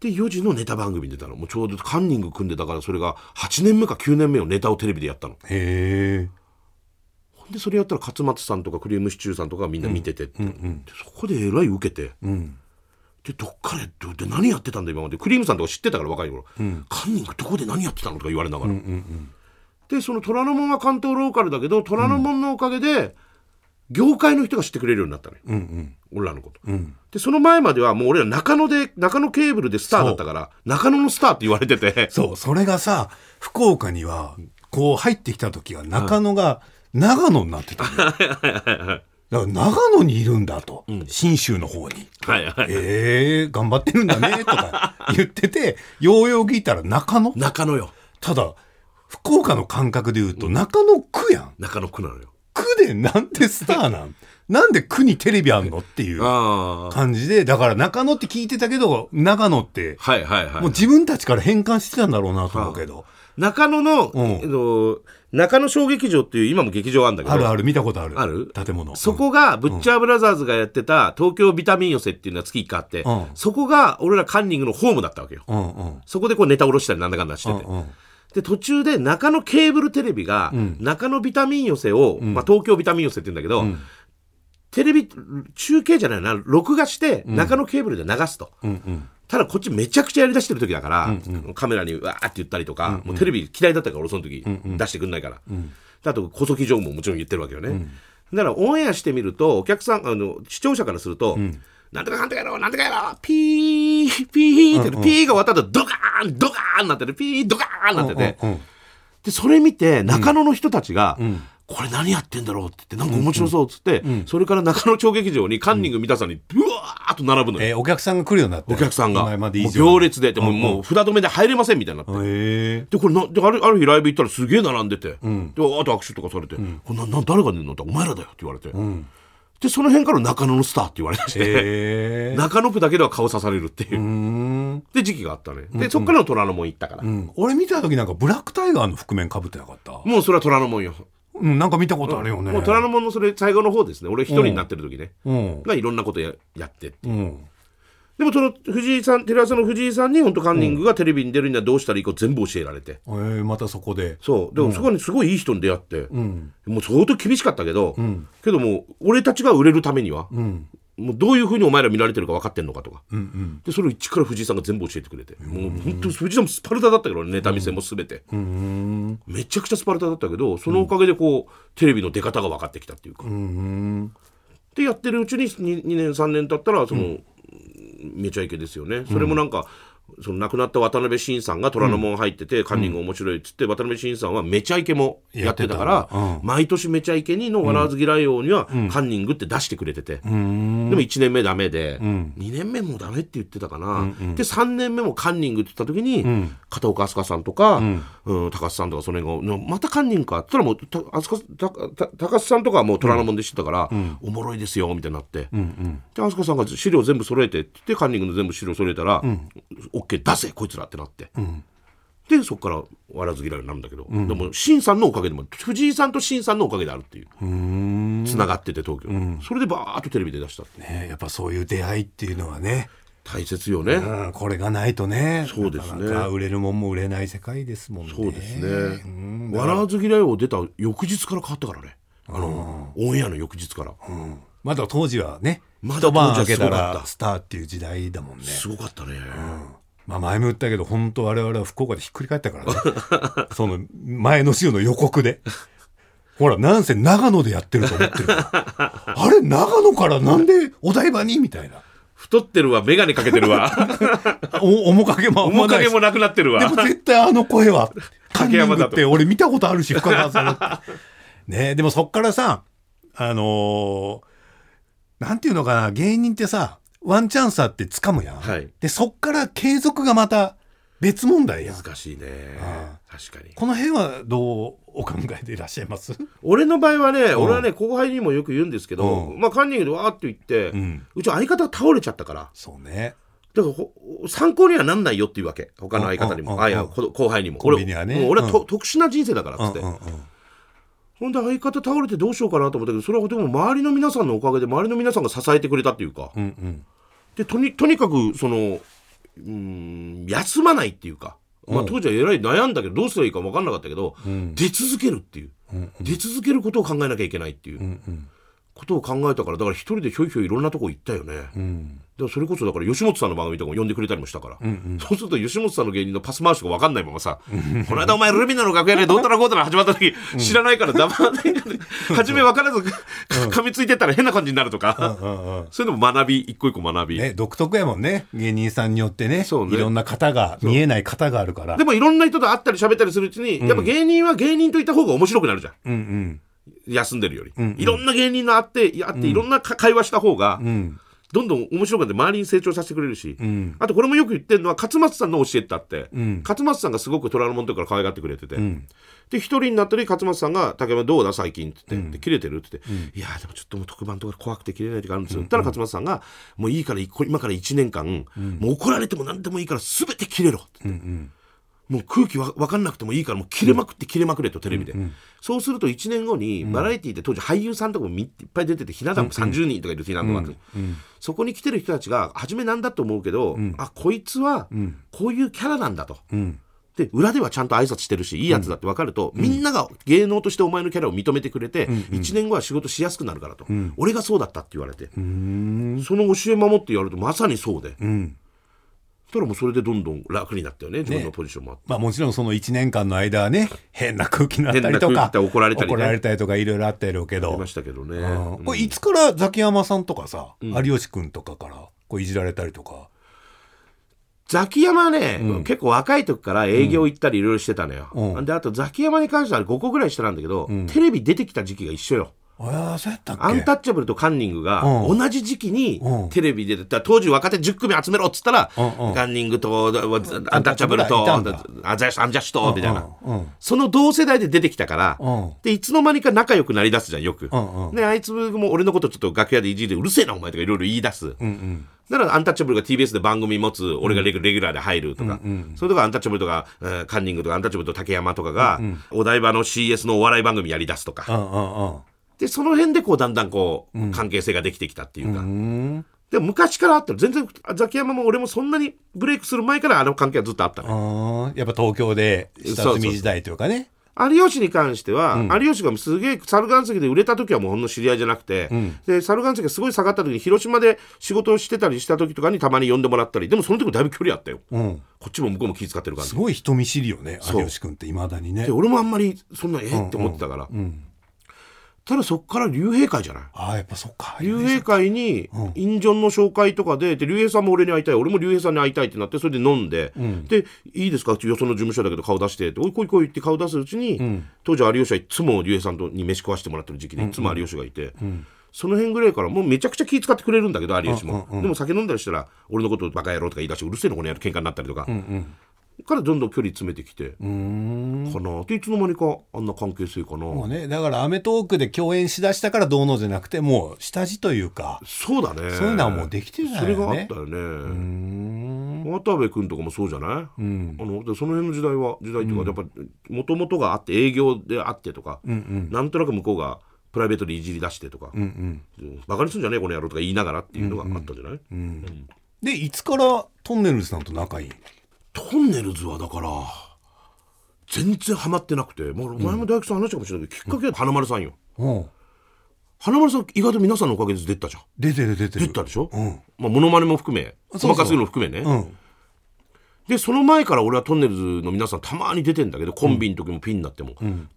C: で4時のネタ番組に出たの。もうちょうどカンニング組んでたからそれが8年目か9年目をネタをテレビでやったの。
A: へえ
C: でそれやったら勝松さんとかクリームシチューさんとかがみんな見ててって、でそこでえらい受けて、
A: うん。
C: でどっからどで何やってたんだ今まで。クリームさんとか知ってたから若い頃、カンニングどこで何やってたのとか言われながら、でその虎ノ門は関東ローカルだけど虎ノ門のおかげで、業界の人が知ってくれるようになったのよ、
A: うんうん。
C: 俺らのこと、
A: ん。
C: でその前まではもう俺ら中野で中野ケーブルでスターだったから中野のスターって言われてて。
A: そうそれがさ福岡にはこう入ってきた時は中野が長野になってただから長野にいるんだと。信州の方に。
C: はいはい、
A: えー、頑張ってるんだねとか (laughs) 言っててようよう聞いたら中野。
C: 中野よ。
A: ただ福岡の感覚で言うと中野区やん。
C: 中野区なのよ。
A: 区でなんてスターなん？(laughs) なんで区にテレビあんのっていう感じでだから中野って聞いてたけど長野って
C: はいはいはい。
A: もう自分たちから変換してたんだろうなと思うけど、
C: 中野の、
A: うん。
C: えっと、中野小劇場っていう今も劇場あるんだけど。
A: あるある。見たことある。
C: ある？
A: 建物。
C: そこがブッチャーブラザーズがやってた東京ビタミン寄せっていうのは月1回あって、
A: うん。
C: そこが俺らカンニングのホームだったわけよ。
A: うんうん。
C: そこでこうネタ下ろしたりなんだかんだして。て。
A: うんうん。
C: で、途中で中野ケーブルテレビが、中野ビタミン寄せを、まあ東京ビタミン寄せって言うんだけど、テレビ、中継じゃないな、録画して中野ケーブルで流すと。
A: うんうん。
C: ただこっちめちゃくちゃやりだしてる時だから、カメラにわーって言ったりとか、もうテレビ嫌いだったから俺その時、出してくんないから、であと小崎情報ももちろん言ってるわけよね、だからオンエアしてみるとお客さんあの視聴者からすると、なんとかなんとかやろうなんとかやろうピーピーって、ピーが終わった後ドカーンドカーンなってるピードカーンなってて、
A: うんうん
C: でそれ見て中野の人たちが、これ何やってんだろうって言ってなんか面白そうっつって、それから中野町劇場にカンニング見たさにうわーっと並ぶのよ、
A: えーお客さんが来るようになって？
C: お客さんが。行列ででももう札止めで入れませんみたいになって、
A: へえ
C: でこれなであるある日ライブ行ったらすげえ並んでて、であと握手とかされて「これなな誰が出るの?」って「お前らだよ」って言われて、でその辺から中野のスターって言われだして、(laughs) 中野区だけでは顔刺されるっていう、
A: うん。
C: で時期があったね。でそっからの虎ノ門行ったから、
A: うん。俺見た時なんかブラックタイガーの覆面かぶってなかった？
C: もうそれは虎ノ門よ、
A: うんなんか見たことあるよね。
C: もう虎ノ門のそれ最後の方ですね。俺一人になってる時ね、
A: うん。
C: がいろんなことややってって
A: う。ん。
C: でもその藤井さんテレ朝の藤井さんに本当カンニングがテレビに出るにはどうしたらいいか全部教えられて、
A: えーまたそこで。
C: そう。でもそこにすごいいい人に出会って、
A: うん。
C: もう相当厳しかったけど、
A: ん。
C: けどもう俺たちが売れるためには、
A: うん
C: もうどういうふうにお前ら見られてるか分かってんのかとか、
A: うんうん。
C: でそれを一から藤井さんが全部教えてくれて、もう本当藤井さんもスパルタだったけどネタ見せも全て、
A: うん
C: めちゃくちゃスパルタだったけどそのおかげでこう、テレビの出方が分かってきたっていうか、
A: うん
C: でやってるうちに 2, 2年3年経ったらその、めちゃイケですよね。それもなんか、その亡くなった渡辺晋さんが虎ノ門入ってて、カンニング面白いっつって、渡辺晋さんはめちゃイケもやってたから毎年めちゃイケにの笑わず嫌い王には、カンニングって出してくれてて、でも1年目ダメで、2年目もダメって言ってたかな、で3年目もカンニングって言った時に、片岡飛鳥さんとか、うん。高須さんとかその辺がまたカンニングかって言ったらもう高須さんとかはもう虎ノ門で知ってたから、おもろいですよみたいになって、で飛鳥さんが資料全部揃えてって言ってカンニングの全部資料揃えたら、オッケー出せこいつらってなって。でそこから笑わず嫌いになるんだけど、でも新さんのおかげでも藤井さんと新さんのおかげであるっていう。つながってて東京、それでバーッとテレビで出したって
A: ねやっぱそういう出会いっていうのはね、
C: 大切よね、
A: うん、これがないとね。
C: そうですね。
A: 売れるもんも売れない世界ですもんね。
C: そうですね、
A: うん。
C: 笑わず嫌いを出た翌日から変わったからね。あのオンエアの翌日から、
A: まだ当時はね
C: まだ当時はすごかった。
A: らスターっていう時代だもんね。
C: すごかったね、
A: まあ前も言ったけど本当我々は福岡でひっくり返ったからね。(laughs) その前の週の予告で。ほらなんせ長野でやってると思ってる。(laughs) あれ長野からなんでお台場に？みたいな。
C: 太ってるわ眼鏡かけてるわ。(laughs)
A: お面影も
C: 面影もなくなってるわ。
A: でも絶対あの声はカンニン
C: 竹山だ
A: って俺見たことあるし深川さんねでもそっからさあのーなんていうのかな芸人ってさワンチャンスあって掴むやん、
C: はい。
A: でそっから継続がまた別問題やん。
C: 難しいね。
A: あ
C: 確かに。
A: この辺はどうお考えでいらっしゃいます？
C: 俺の場合はね、俺はね後輩にもよく言うんですけど、
A: うん。
C: まあカンニングでわーって言って、う
A: うん
C: ち相方が倒れちゃったから。
A: そうね。
C: だからほ参考にはなんないよっていうわけ。他の相方にも、
A: うんうん
C: あいや後輩にも。
A: コンビニはね。
C: 俺もう俺はと、
A: うん。
C: 特殊な人生だからっつって、ほんで相方倒れてどうしようかなと思ったけどそれはでも周りの皆さんのおかげで周りの皆さんが支えてくれたっていうか、
A: うんうん
C: でとにとにかくそのうーん休まないっていうか、まあ、
A: うん。
C: 当時はえらい悩んだけどどうすればいいか分かんなかったけど、
A: ん。
C: 出続けるっていう、出続けることを考えなきゃいけないっていう。
A: うんうん。
C: ことを考えたからだから一人でひょいひょいいろんなとこ行ったよね、
A: うん
C: だからそれこそだから吉本さんの番組とかも呼んでくれたりもしたから、そうすると吉本さんの芸人のパス回しとか分かんないままさ「この間お前ルミナの楽屋でどうたらこうたら始まった時知らないから黙って初め分からず噛みついてったら変な感じになるとか、
A: うんうん
C: そういうのも学び一個一個学び、
A: ね、独特やもんね。芸人さんによってね
C: そう。ね
A: いろんな型が見えない型があるから。
C: でもいろんな人と会ったり喋ったりするうちに、やっぱ芸人は芸人といた方が面白くなるじゃん。
A: うんうん。
C: 休んでるより、
A: んうん。
C: いろんな芸人の会って会っていろんなか会話した方が、
A: うん
C: どんどん面白くなって周りに成長させてくれるし、
A: うん。
C: あとこれもよく言ってるのは勝松さんの教えってあって、
A: うん。
C: 勝松さんがすごく虎ノ門の時から可愛がってくれてて、
A: ん。
C: で一人になったり勝松さんが「竹山どうだ最近」って言って、で切れてる?」って言って「いやーでもちょっともう特番とか怖くて切れない時があるんですよ」って言ったら勝松さんが「もういいからい今から1年間、もう怒られても何でもいいから全て切れろ」って言って。
A: うん
C: もう空気わ分かんなくてもいいからもう切れまくって切れまくれとテレビで、そうすると1年後にバラエティーで当時俳優さんとかもみいっぱい出ててひな壇も30人とかいるひな壇枠、そこに来てる人たちが初めなんだと思うけど、あこいつはこういうキャラなんだと。
A: うん。
C: で裏ではちゃんと挨拶してるしいいやつだって分かると、みんなが芸能としてお前のキャラを認めてくれて、1年後は仕事しやすくなるからと、俺がそうだったって言われて、
A: うん。
C: その教え守ってやるとまさにそうで、
A: うん
C: たらもうそれでどんどん楽になったよね。自分のポジションもあって。
A: まあもちろんその1年間の間はね変な空気になったりとか
C: 怒られたりね。
A: 怒られたりとかいろいろあったやろうけど。
C: ありましたけどね。
A: うん。これいつからザキヤマさんとかさ、有吉君とかからこういじられたりとか？
C: ザキヤマはね、結構若い時から営業行ったりいろいろしてたのよ、
A: うん。
C: であとザキヤマに関しては5個ぐらい下なんだけど、テレビ出てきた時期が一緒よ
A: ああそうやった
C: アンタッチャブルとカンニングが
A: うん。
C: 同じ時期に
A: うん。
C: テレビで出てた当時若手10組集めろっつったら、カンニングとアンタッチャブルとアンジャッシュとみたいな、その同世代で出てきたから、
A: うん。
C: でいつの間にか仲良くなりだすじゃんよく、であいつも俺のことちょっと楽屋でいじりでうるせえなお前とかいろいろ言い出す、だからアンタッチャブルが TBS で番組持つ俺がレギュラーで入るとか、それとかアンタッチャブルとか、えーカンニングとかアンタッチャブルと竹山とかが、お台場の CS のお笑い番組やりだすとか、でその辺でこうだんだんこう、関係性ができてきたっていうか、
A: うん。
C: でも昔からあったの全然ザキヤマも俺もそんなにブレイクする前からあの関係はずっとあったの、
A: うんやっぱ東京で下積み時代というかね。
C: 有吉に関しては、有吉がすげえ猿岩石で売れた時はもうほんの知り合いじゃなくて、で猿岩石がすごい下がった時に広島で仕事をしてたりした時とかにたまに呼んでもらったり。でもその時もだいぶ距離あったよ、
A: うん。
C: こっちも向こうも気遣ってる感じ。
A: すごい人見知りよね有吉君っていまだにね
C: で俺もあんまりそんなえって思ってたから、ただそっから竜兵会じゃない？
A: ああやっぱそっか。
C: 竜兵会にインジョンの紹介とかでで竜兵さんも俺に会いたい。俺も竜兵さんに会いたいってなってそれで飲んで、でいいですか？よその事務所だけど顔出してって。おい来い来いって顔出すうちに、当時有吉はいつも竜兵さんとに飯食わしてもらってる時期でいつも有吉がいて、その辺ぐらいからもうめちゃくちゃ気遣ってくれるんだけど有吉も、でも酒飲んだりしたら俺のことバカ野郎とか言い出してうるせえのこの野郎喧嘩になったりとか、からどんどん距離詰めてきてかなでいつの間にかあんな関係性かな、
A: もうねだから『アメトーーク』で共演しだしたからどうのじゃなくてもう下地というか。
C: そうだね。
A: そういうのはもうできてるんだよね。
C: それがあったよね。渡部君とかもそうじゃない、あのでその辺の時代は時代っていうか、やっぱもともとがあって営業であってとか、なんとなく向こうがプライベートでいじり出してとか、うんバカにするんじゃねえこの野郎とか言いながらっていうのがあったんじゃない、
A: でいつからトンネルズさんと仲いい
C: トンネルズはだから全然ハマってなくて、まあ、前も大工さん話したかもしれないけど、きっかけは花丸さんよ。
A: うん。
C: 花丸さん意外と皆さんのおかげで出たじゃん。
A: 出てる出てる。
C: 出たでしょ、まあ、モノマネも含め
A: そうそう。
C: 細かすぎるの含めね、
A: うん。
C: でその前から俺はトンネルズの皆さんたまに出てんだけどコンビの時もピンになっても、全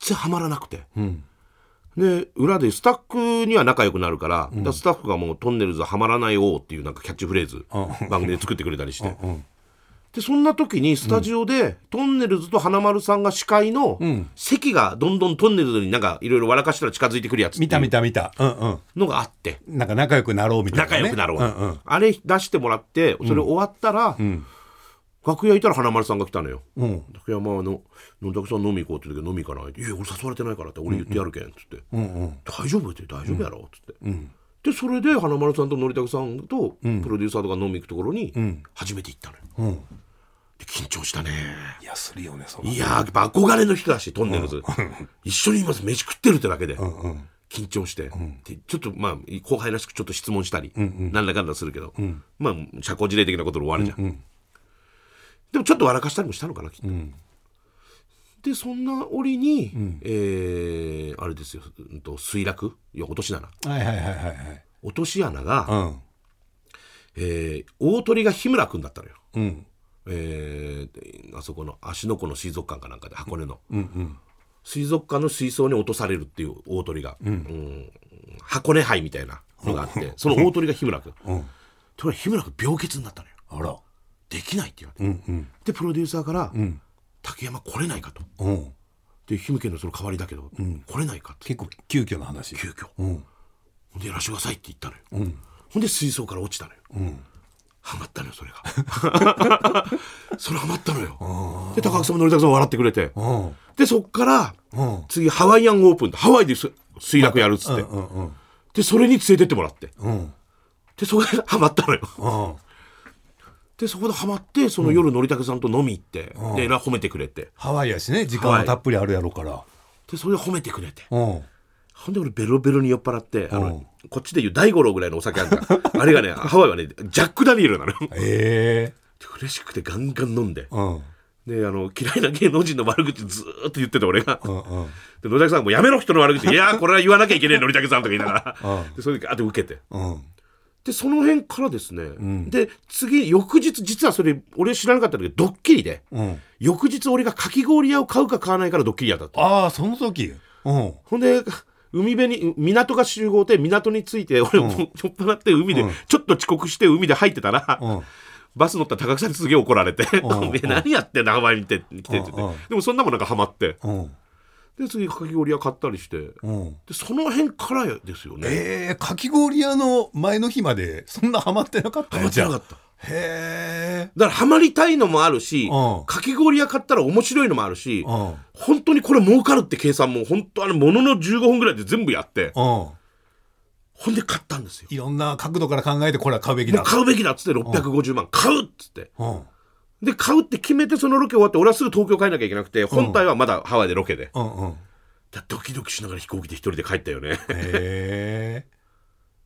C: 然ハマらなくて、で裏でスタッフには仲良くなるから,、スタッフがもう「トンネルズはハマらない王」っていうなんかキャッチフレーズ、番組で作ってくれたりして、でそんな時にスタジオで、トンネルズと花丸さんが司会の、席がどんどんトンネルズになんかいろいろ笑かしたら近づいてくるやつ
A: 見た見
C: う
A: た見た。うんうん。
C: のがあって。
A: なんか仲良くなろうみたいな、ね、
C: 仲良くなろう、
A: うんうん。
C: あれ出してもらってそれ終わったら、楽屋いたら花丸さんが来たのよ、
A: うん。
C: 楽屋まあの野田さん飲み行こうって言うけど飲み行かないって「いや俺誘われてないから」って俺言ってやるけん」っつって。
A: うんうん「
C: 大丈夫?」って「大丈夫やろ」っつって、でそれで花丸さんとのりたけさんとプロデューサーとか飲み行くところに初めて行ったのよ、
A: うん。
C: で緊張したね。
A: いやするよねその。
C: いやーやっぱ憧れの人だしトンネルズ、一緒にいます。飯食ってるってだけで、緊張して、でちょっとまあ後輩らしくちょっと質問したり、なん。だかんだするけど、まあ社交辞令的なことで終わるじゃん、でもちょっと笑かしたりもしたのかなきっと、でそんな折に、えーあれですよ、うんと、水落？いや落とし穴
A: はいはいはいはいはい。
C: 落とし穴が、
A: うん。
C: えー大鳥が日村君だったのよ、
A: うん
C: えーあそこの芦ノ湖の水族館かなんかで箱根の、水族館の水槽に落とされるっていう大鳥が、うん。箱根杯みたいなのがあってその大鳥が日村君、ところが日村君病欠になったのよ。
A: あら。
C: できないって言われて、でプロデューサーから、竹山来れないかと。
A: うん。
C: で日向家のその代わりだけど、来れないかって
A: 結構急遽の話。
C: 急遽、
A: うん。
C: でやらしてくださいって言ったのよ、ほんで水槽から落ちたのよ、ハマったのよそれが。(laughs) それハマったのよ。で高木さんものりたくさんも笑ってくれて。
A: うん。
C: でそっから
A: うん。
C: 次ハワイアンオープンハワイです水落やるっつって、
A: うんうん
C: でそれに連れてってもらって。
A: うん。
C: でそこでハマったのよ。
A: うん。
C: でそこでハマってその夜のりたけさんと飲み行って、でえらい褒めてくれて。
A: ハワイやしね時間はたっぷりあるやろうから。
C: でそれで褒めてくれて。
A: うん
C: ほんで俺ベロベロに酔っ払ってあの、こっちでいう大五郎ぐらいのお酒あるからあれがねハワイはねジャック・ダニエルなの。(laughs) よ
A: え。え
C: で嬉しくてガンガン飲んで、
A: うん。
C: であの嫌いな芸能人の悪口ずーっと言ってた俺が、
A: うんうん。
C: でのりたけさんもうやめろ人の悪口。いやーこれは言わなきゃいけねえのりたけさんとか言いながら、(laughs) でそれであと受けて。
A: うん。
C: でその辺からですね、で次翌日実はそれ俺知らなかったんだけどドッキリで、
A: うん。
C: 翌日俺がかき氷屋を買うか買わないからドッキリやだった
A: ああその時。うん。
C: ほんで海辺に港が集合で港に着いて俺も酔っ払って海で、ちょっと遅刻して海で入ってたら、
A: うん。
C: バス乗った高木さんにすげえ怒られて「
A: ん。
C: おめえ何やってんだハワイに来て」ってでもそんなもんなんかハマって。
A: うん。
C: で次かき氷屋買ったりして。
A: うん。
C: でその辺からですよね。
A: ええかき氷屋の前の日までそんなハマってなかった
C: ハマってなかった
A: たへえ
C: だからハマりたいのもあるし
A: うん。
C: かき氷屋買ったら面白いのもあるし
A: うん。
C: 本当にこれ儲かるって計算も本当あのものの15分ぐらいで全部やって。
A: うん。
C: ほんで買ったんですよ。
A: いろんな角度から考えてこれは買うべきだ
C: 買うべきだっつって650万。買うっつって。
A: うん。
C: で買うって決めてそのロケ終わって俺はすぐ東京帰んなきゃいけなくて本体はまだハワイでロケで。
A: うんうん。
C: だドキドキしながら飛行機で一人で帰ったよね。
A: へえ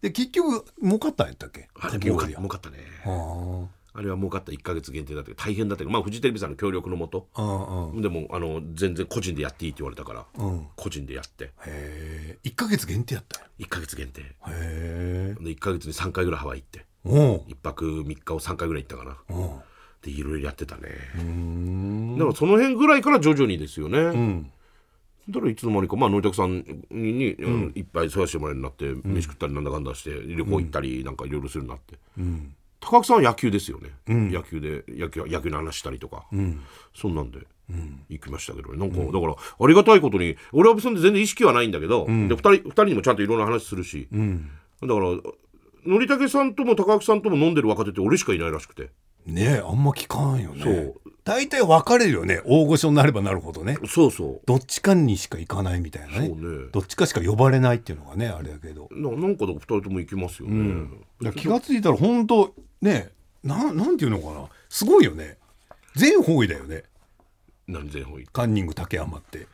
A: で結局儲かったんやったっけ？
C: あれ儲か儲かったね。
A: うん
C: あれは儲かった1か月限定だったけど大変だったけどまあフジテレビさんの協力のもと。でもあの全然個人でやっていいって言われたから
A: うん。
C: 個人でやって。
A: へえ1ヶ月限定やったんや。
C: 1か月限定。
A: へえ
C: で1か月に3回ぐらいハワイ行って。
A: うん。
C: 1泊3日を3回ぐらい行ったかな。
A: うん。
C: でいろいろやってたね。
A: うん。
C: だからその辺ぐらいから徐々にですよね、
A: うん
C: だからいつの間にか、まあ、のりたくさんにに、あのいっぱい世話してもらえるようになって、飯食ったりなんだかんだして旅行行ったりなんかいろいろするようになって、高木さんは野球ですよね、野球で野球野球の話したりとか、そんなんで。行きましたけどね。なんか、だからありがたいことに俺は別に全然意識はないんだけど、で2人二人にもちゃんといろんな話するし、だからのりたけさんとも高木さんとも飲んでる若手って俺しかいないらしくて。
A: ねえあんま聞かんよね。
C: そう
A: 大体分かれるよね。大御所になればなるほどね。
C: そうそう。
A: どっちかにしか行かないみたいなね。
C: そうね。
A: どっちかしか呼ばれないっていうのがねあれだけど。
C: ななんかで2人とも行きますよね、
A: だから気が付いたら本当ねななんていうのかな。すごいよね。全方位だよね。
C: 何全方位？
A: カンニング竹山って。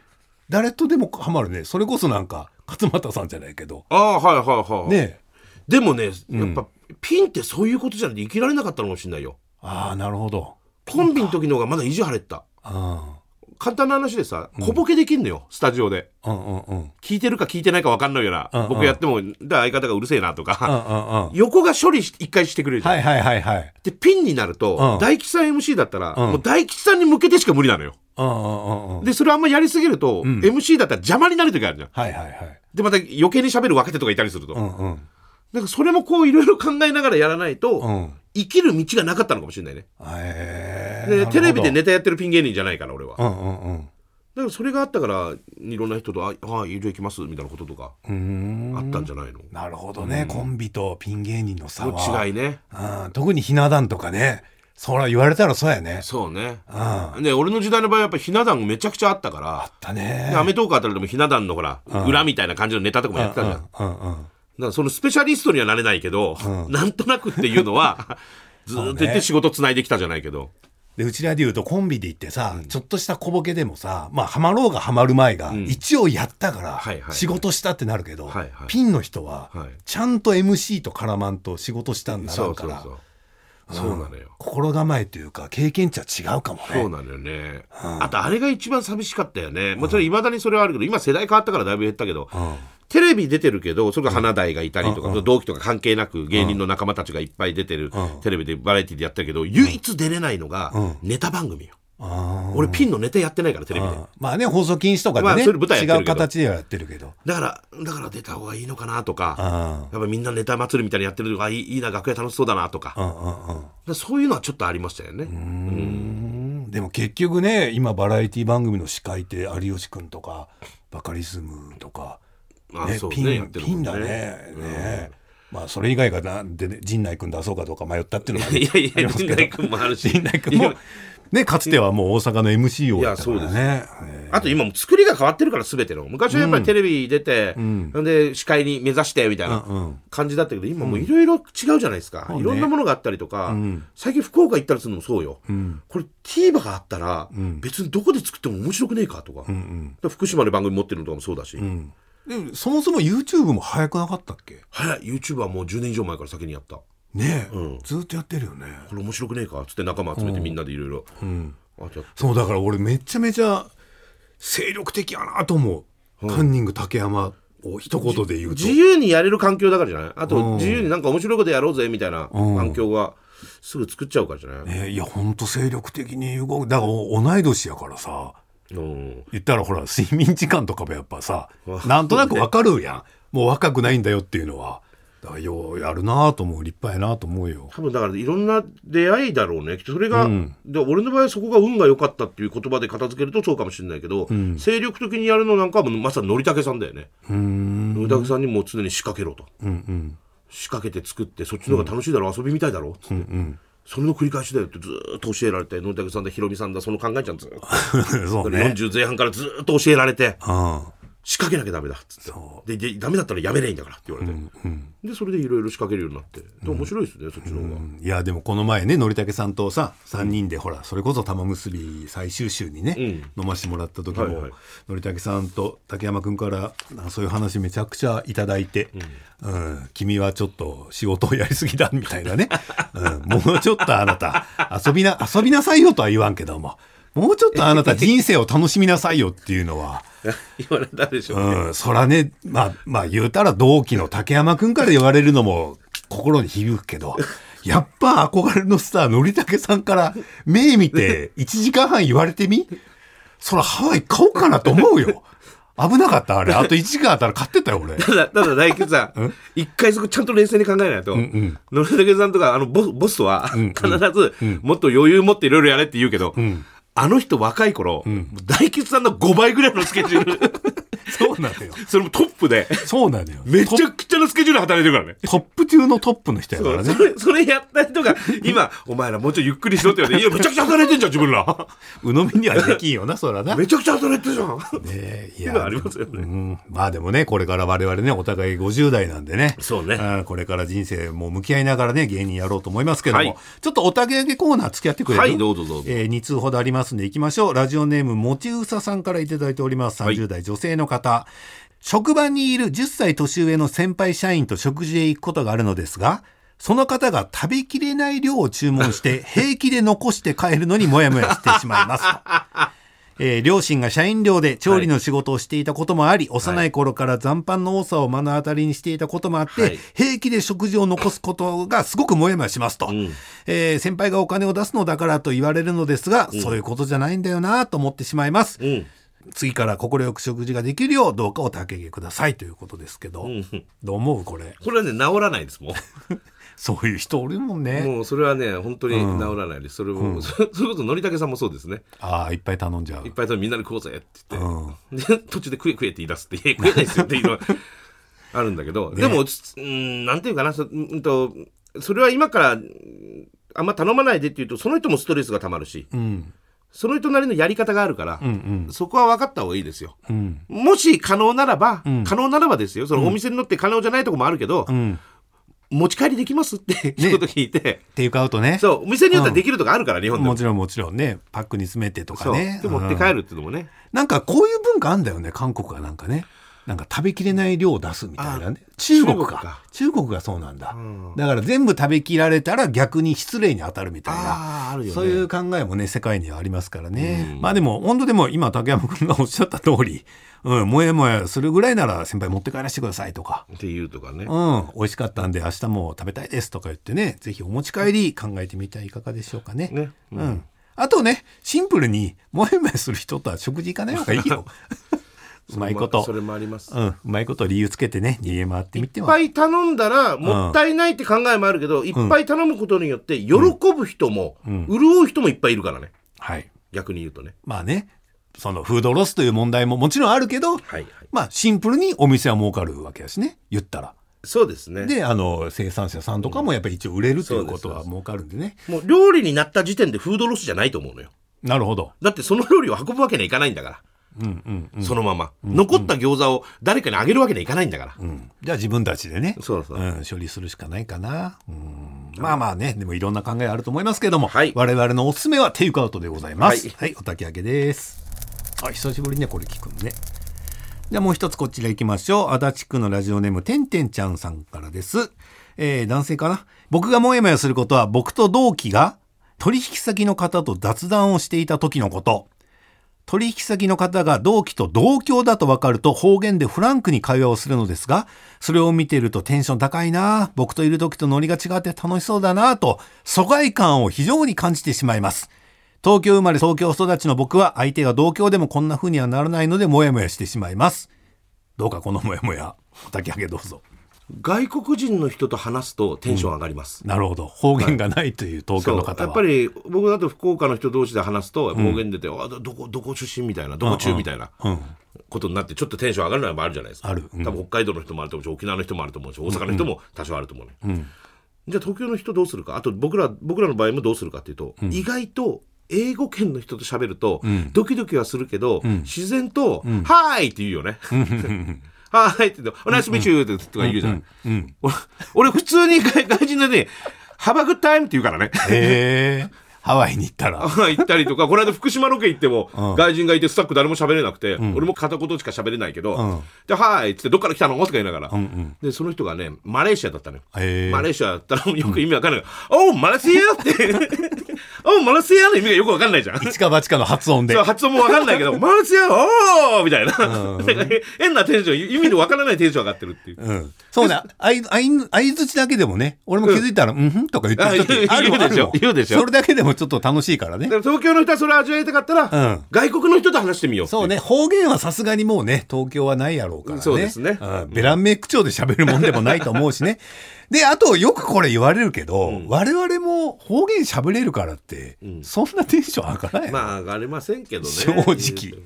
A: 誰とでもハマるね。それこそなんか勝俣さんじゃないけど。
C: ああはいはいはい、
A: ね。え
C: でもねやっぱ、ピンってそういうことじゃなくて生きられなかったのかもしれないよ。
A: ああなるほど
C: コンビの時の方がまだ意地張れてた。
A: あ
C: 簡単な話でさ小ボケできんのよ、スタジオで。聞いてるか聞いてないか分かんないような、
A: うんうん。
C: 僕やってもで相方がうるせえなと
A: うん
C: か、横が処理し一回してくれるじゃん、
A: はいはいはいはい。
C: でピンになると、
A: うん。
C: 大吉さん MC だったら、
A: うん。
C: もう大吉さんに向けてしか無理なのよ。でそれあんまやりすぎると、
A: ん。
C: MC だったら邪魔になる時あるじゃん。
A: はいはいはい。
C: でまた余計に喋る若手とかいたりすると、
A: うんうん
C: なんかそれもこういろいろ考えながらやらないと、
A: うん。
C: 生きる道がなかったのかもしれないね。
A: へえ
C: でテレビで
A: ね
C: ネタやってるピン芸人じゃないから俺は、だか
A: うんうん。うん
C: らそれがあったからいろんな人と「ああいろ行きます」みたいなこととか
A: うーん。
C: あったんじゃないの、
A: なるほどね、コンビとピン芸人の差は。
C: の違いね。
A: うん、特にひな壇とかね。そら言われたらそうやね。
C: そうね。
A: うん。
C: で俺の時代の場合はやっぱひな壇めちゃくちゃあったから
A: だね。
C: でアメトーークあたりでもひな壇のほら、
A: ん。
C: 裏みたいな感じのネタとかもやってたじゃん、だか
A: うんうんうん
C: らそのスペシャリストにはなれないけど、なんとなくっていうのは (laughs) ずーっと言って仕事つないできたじゃないけど、
A: でうちらで言うとコンビで行ってさ、ちょっとした小ボケでもさまあハマろうがハマる前が、一応やったから、
C: はいはい。
A: 仕事したってなるけど、
C: はいはい。
A: ピンの人は、
C: はい。
A: ちゃんと MC と絡まんと仕事したんだ
C: そう
A: ろうから。
C: そうそうそうなのよ、
A: 心構えというか経験値は違うかもね。
C: そうなのよね、あとあれが一番寂しかったよね、もちろんいまだにそれはあるけど今世代変わったからだいぶ減ったけど、テレビ出てるけどそれが花大がいたりとか、同期とか関係なく芸人の仲間たちがいっぱい出てる、テレビでバラエティでやったけど唯一出れないのがネタ番組よ、
A: あ
C: 俺ピンのネタやってないからテレビで。
A: ー。まあね放送禁止とかでね、違う形ではやってるけど。
C: だからだから出た方がいいのかなとか
A: あ
C: やっぱみんなネタ祭りみたいにやってるとかあいいな楽屋楽しそうだなとか。そういうのはちょっとありましたよね。
A: うん。でも結局ね今バラエティ番組の司会って有吉君とかバカリズムとか、ね
C: あそう
A: ピン
C: ねやってるもん
A: ピンだね。ね、まあそれ以外がなんで、ね、陣内君出そうかどうか迷ったっていうのが
C: いやいや
A: ありますけど。
C: 陣内君もあるし。
A: 陣内君もねかつてはもう大阪の MC をやったから
C: い
A: ね
C: あと今もう作りが変わってるから全ての。昔はやっぱりテレビ出て、で司会に目指してみたいな
A: うんうん。
C: 感じだったけど今もういろいろ違うじゃないですか、
A: ね。
C: いろんなものがあったりとか、最近福岡行ったりするのもそうよ、これ TVer があったら別にどこで作っても面白くねえかとか,、福島で番組持ってるのとかもそうだし、
A: でもそもそも YouTube も早くなかったっけ？
C: 早い。YouTube はもう10年以上前から先にやった。こ
A: ねえ、
C: うん。
A: ずっとやってるよね。
C: れ面白くねえか？っつって仲間集めてみんなでいろいろ
A: そうだから俺めちゃめちゃ精力的やなと思う、カンニング竹山を一言で言うと。
C: 自由にやれる環境だからじゃない？あと
A: うん。
C: 自由になんか面白いことやろうぜみたいな環境がすぐ作っちゃうからじゃない、
A: ね、いやほんと精力的に動く。だからお同い年やからさ。
C: うん
A: 言ったらほら睡眠時間とかもやっぱさなんとなくわかるやん。もう若くないんだよっていうのは。だからようやるなと思う立派やなと思うよ。
C: 多分だからいろんな出会いだろうね。それが、で俺の場合はそこが運が良かったっていう言葉で片付けるとそうかもしれないけど、精力的にやるのなんかはまさにのりたけさんだよね。
A: うん。
C: のりたけさんにもう常に仕掛けろと。
A: うんうん。
C: 仕掛けて作ってそっちの方が楽しいだろう、遊びみたいだろう。つって、
A: うん
C: それの繰り返しだよってずーっと教えられてのりたけさんだひろみさんだその考えちゃんずーっと
A: そうね。
C: 40前半からずーっと教えられて。
A: うん
C: 仕掛けなきゃダメだっつって。
A: そ
C: ででダメだったらやめりゃいいんだからって言われて、
A: うん
C: でそれでいろいろ仕掛けるようになって。で面白いですね、そっちの方が、
A: いやでもこの前ねのりたけさんとさ3人でほらそれこそ玉結び最終週にね、飲ましてもらった時も、
C: はいはい。
A: のりたけさんと竹山君からそういう話めちゃくちゃいただいて、うん。君はちょっと仕事をやりすぎだみたいなね、うん、もうちょっとあなた遊びな遊びなさいよとは言わんけどももうちょっとあなた人生を楽しみなさいよっていうのは。(laughs)
C: 言われたでしょうね、
A: うん、そらね、まあ、まあ言うたら同期の竹山くんから言われるのも心に響くけど、(laughs) やっぱ憧れのスター、のりたけさんから目見て (laughs) 1時間半言われてみ？そらハワイ買おうかなと思うよ。危なかったあれ。あと1時間あったら勝ってたよ俺。
C: ただ、ただ大吉さん、一回そこちゃんと冷静に考えないと、
A: ん
C: 野竹さんとか、あのボス、ボスは、必ず、もっと余裕持っていろいろやれって言うけど、あの人若い頃、大吉さんの5倍ぐらいのスケジュール、
A: そうなのよ。(laughs)
C: それもトップで、
A: そうなのよ。
C: めちゃくちゃなスケジュール働いてるからね。
A: トップ中のトップの人やからね。
C: それ、それやった人が、今、お前らもうちょいゆっくりしろって言われて、(laughs) いや、めちゃくちゃ働いてんじゃん、自分ら。(laughs)
A: 鵜呑みにはできんよなそらな。
C: めちゃくちゃ働いてるじゃん。
A: ねえい
C: いうのはありますよね。
A: うん、まあでもねこれから我々ねお互い50代なんでね。
C: そうね。
A: んこれから人生も向き合いながらね芸人やろうと思いますけども、
C: はい。
A: ちょっとおたげ上げコーナー付き合ってくれる？
C: はいどうぞどうぞ。
A: えー、2通ほどありますんでいきましょう。ラジオネームもちうささんからいただいております。
C: はい。
A: 30代女性の方、職場にいる10歳年上の先輩社員と食事へ行くことがあるのですがその方が食べきれない量を注文して (laughs) 平気で残して帰るのにモヤモヤしてしまいますと。えー両親が社員寮で調理の仕事をしていたこともあり、幼い頃から残飯の多さを目の当たりにしていたこともあって、
C: はい
A: 平気で食事を残すことがすごくモヤモヤしますと、
C: ん
A: えー先輩がお金を出すのだからと言われるのですが、そういうことじゃないんだよなと思ってしまいます。
C: うん。
A: 次から快く食事ができるようどうかおたけげくださいということですけど、どう思うこれ？
C: これはね、治らないですもん。(laughs)
A: そういう人おるもんね、
C: もうそれはね、本当に治らないです。それも、そそれこそ、のりたけさんもそうですね。
A: ああいっぱい頼んじゃう。
C: いっぱいとみんなで食おうぜって言って、で途中で食え食えって言い出すって、い (laughs) や食えないですよっていうのはあるんだけど、(laughs) でも、うん、なんていうかな、そ,、うん、とそれは今からうんあんま頼まないでっていうと、その人もストレスがたまるし、
A: うん
C: その人なりのやり方があるから、
A: うん
C: そこは分かった方がいいですよ。
A: うん。
C: もし可能ならば、
A: ん。
C: 可能ならばですよ、そのお店に乗って可能じゃないとこもあるけど、
A: うん。
C: 持ち帰りできますって一言聞いて、
A: テイクアウトね。
C: そう、お店によってはできるとかあるから、日本でも。
A: も。ちろんもちろんね。パックに詰めてとか。ね。
C: で、持って帰るっていうのもね。
A: なんかこういう文化あんだよね韓国がなんかねなんか食べきれない量を出すみたいなね
C: あ
A: 中国か
C: 中国
A: がそうなんだ、
C: ん
A: だから全部食べきられたら逆に失礼に当たるみたいな
C: ああ、あるよね。
A: そういう考えもね世界にはありますからね、
C: うん
A: まあでも本当でも今竹山君がおっしゃった通り、うん、もやもやするぐらいなら先輩持って帰らせてくださいとか
C: っていうとかね。
A: うん、美味しかったんで明日も食べたいですとか言ってねぜひお持ち帰り考えてみてはいかがでしょうかね。
C: ね。
A: うん、あとねシンプルにもやもやする人とは食事行かない方がいいよ。(laughs) うまいこと。
C: それもあります。
A: うん、うまいこと理由つけてね逃げ回ってみては
C: いっぱい頼んだらもったいないって考えもあるけど、いっぱい頼むことによって喜ぶ人も、潤う人もいっぱいいるからね。
A: はい。
C: 逆に言うとね。
A: まあね。そのフードロスという問題ももちろんあるけど、
C: はいはい。
A: まあシンプルにお店は儲かるわけだしね。言ったら。
C: そうですね。
A: であの生産者さんとかもやっぱり一応売れるということは儲かるんでね。
C: もう料理になった時点でフードロスじゃないと思うのよ。
A: なるほど。
C: だってその料理を運ぶわけにはいかないんだから、
A: うんうんうん
C: そのまま、残った餃子を誰かにあげるわけにはいかないんだから、
A: うん、じゃあ自分たちでね。
C: そうそう。
A: うん、処理するしかないかな、うん、まあまあねでもいろんな考えあると思いますけども、
C: はい。
A: 我々のおすすめはテイクアウトでございます。
C: はい。
A: はい、お焚き上げです。あ久しぶりにねこれ聞くのね。じゃあもう一つこちら行きましょう。足立区のラジオネームてんてんちゃんさんからです。えー男性かな？僕がもやもやすることは僕と同期が取引先の方と雑談をしていた時のこと取引先の方が同期と同郷だと分かると方言でフランクに会話をするのですが、それを見ているとテンション高いな僕といる時とノリが違って楽しそうだなと、疎外感を非常に感じてしまいます。東京生まれ東京育ちの僕は相手が同郷でもこんな風にはならないのでモヤモヤしてしまいます。どうかこのモヤモヤ、お焚き上げどうぞ。
C: 外国人の人と話すとテンション上がります、
A: なるほど。方言がないという東京の方は。
C: そう。やっぱり僕だと福岡の人同士で話すと方言出て、あどどこどこ出身みたいなどこ中みたいな
A: うん。
C: ことになってちょっとテンション上がるのもあるじゃないですか。
A: あるうん
C: 多分北海道の人もあると思うし沖縄の人もあると思うし大阪の人も多少あると思うね、じゃあ東京の人どうするかあと僕ら僕らの場合もどうするかっていうと、意外と英語圏の人と喋ると、ドキドキはするけど、自然と「はーい!」って言うよね。はーいって言うと「おナイスミチュー」ってとか言うじゃない。俺俺普通に外外人でね「ハバグッタイム」って言うからね。
A: へえ。ハワイに行ったら。
C: 行ったりとか、この間福島ロケ行っても、
A: うん
C: 外人がいてスタッフ誰も喋れなくて、俺も片言しか喋れないけど、
A: うん
C: で、はーいっつって、どっから来たの？とか言いながら、
A: うんうん。
C: で、その人がね、マレーシアだったのよ。マレーシアだったらよく意味わかんない。おう、マレーシアって、おう、ママルセアの意味がよくわかんないじゃん。
A: 一か八かの発音で
C: そう。発音もわかんないけど、(laughs) マルセアおーみたいな。なんか変なテンション、意味のわからないテンション上がってるっていう。
A: うん。そうね。あい、あい、あいづちだけでもね、俺も気づいたら、うん、ふんとか言ってる時
C: あ
A: あ
C: でしょ言うでしょ
A: それだけでもちょっと楽しいからね。
C: 東京の人はそれ味わいたかったら、
A: うん
C: 外国の人と話してみよう
A: そうね、方言はさすがにもうね、東京はないやろうからね。
C: そうですね
A: んベランメイク調で喋るもんでもないと思うしね。で、あと、よくこれ言われるけど、我々も方言喋れるからって、そんなテンション上がらない、
C: まあ上がりませんけどね。
A: 正直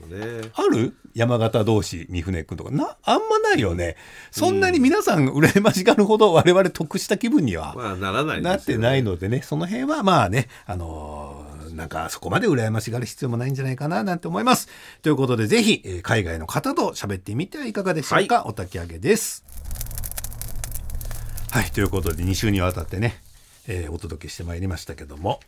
C: ね
A: ある？山形同士、三船君とか。な、あんまないよね。そんなに皆さん羨ましがるほど我々得した気分には
C: まあならないですよ
A: なってないのでね、その辺はまあね、あのーなんかそこまで羨ましがる必要もないんじゃないかななんて思います。ということでぜひ、えー海外の方と喋ってみてはいかがでしょうか、お焚き上げです。はい、ということで2週にわたってね、えーお届けしてまいりましたけども、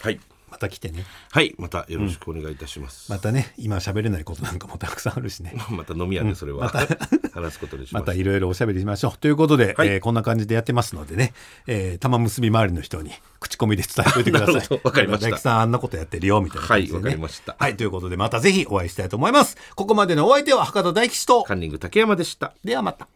C: はい。
A: また来てね。
C: はい。またよろしくお願いいたします。
A: またね、今喋れないことなんかもたくさんあるしね。(laughs)
C: また飲み屋でそれは、(laughs) 話すことにしま。
A: ますたいろいろおしゃべりしましょう。ということで、
C: はい
A: えーこんな感じでやってますのでね、えー玉結び周りの人に口コミで伝えておいてください (laughs)
C: なるほど。わかりました
A: 大吉さんあんなことやってるよ、みたいな感じで、ね。
C: はいわかりました
A: はい、ということでまたぜひお会いしたいと思います。ここまでのお相手は博多大吉と、
C: カンニング竹山でした。
A: ではまた。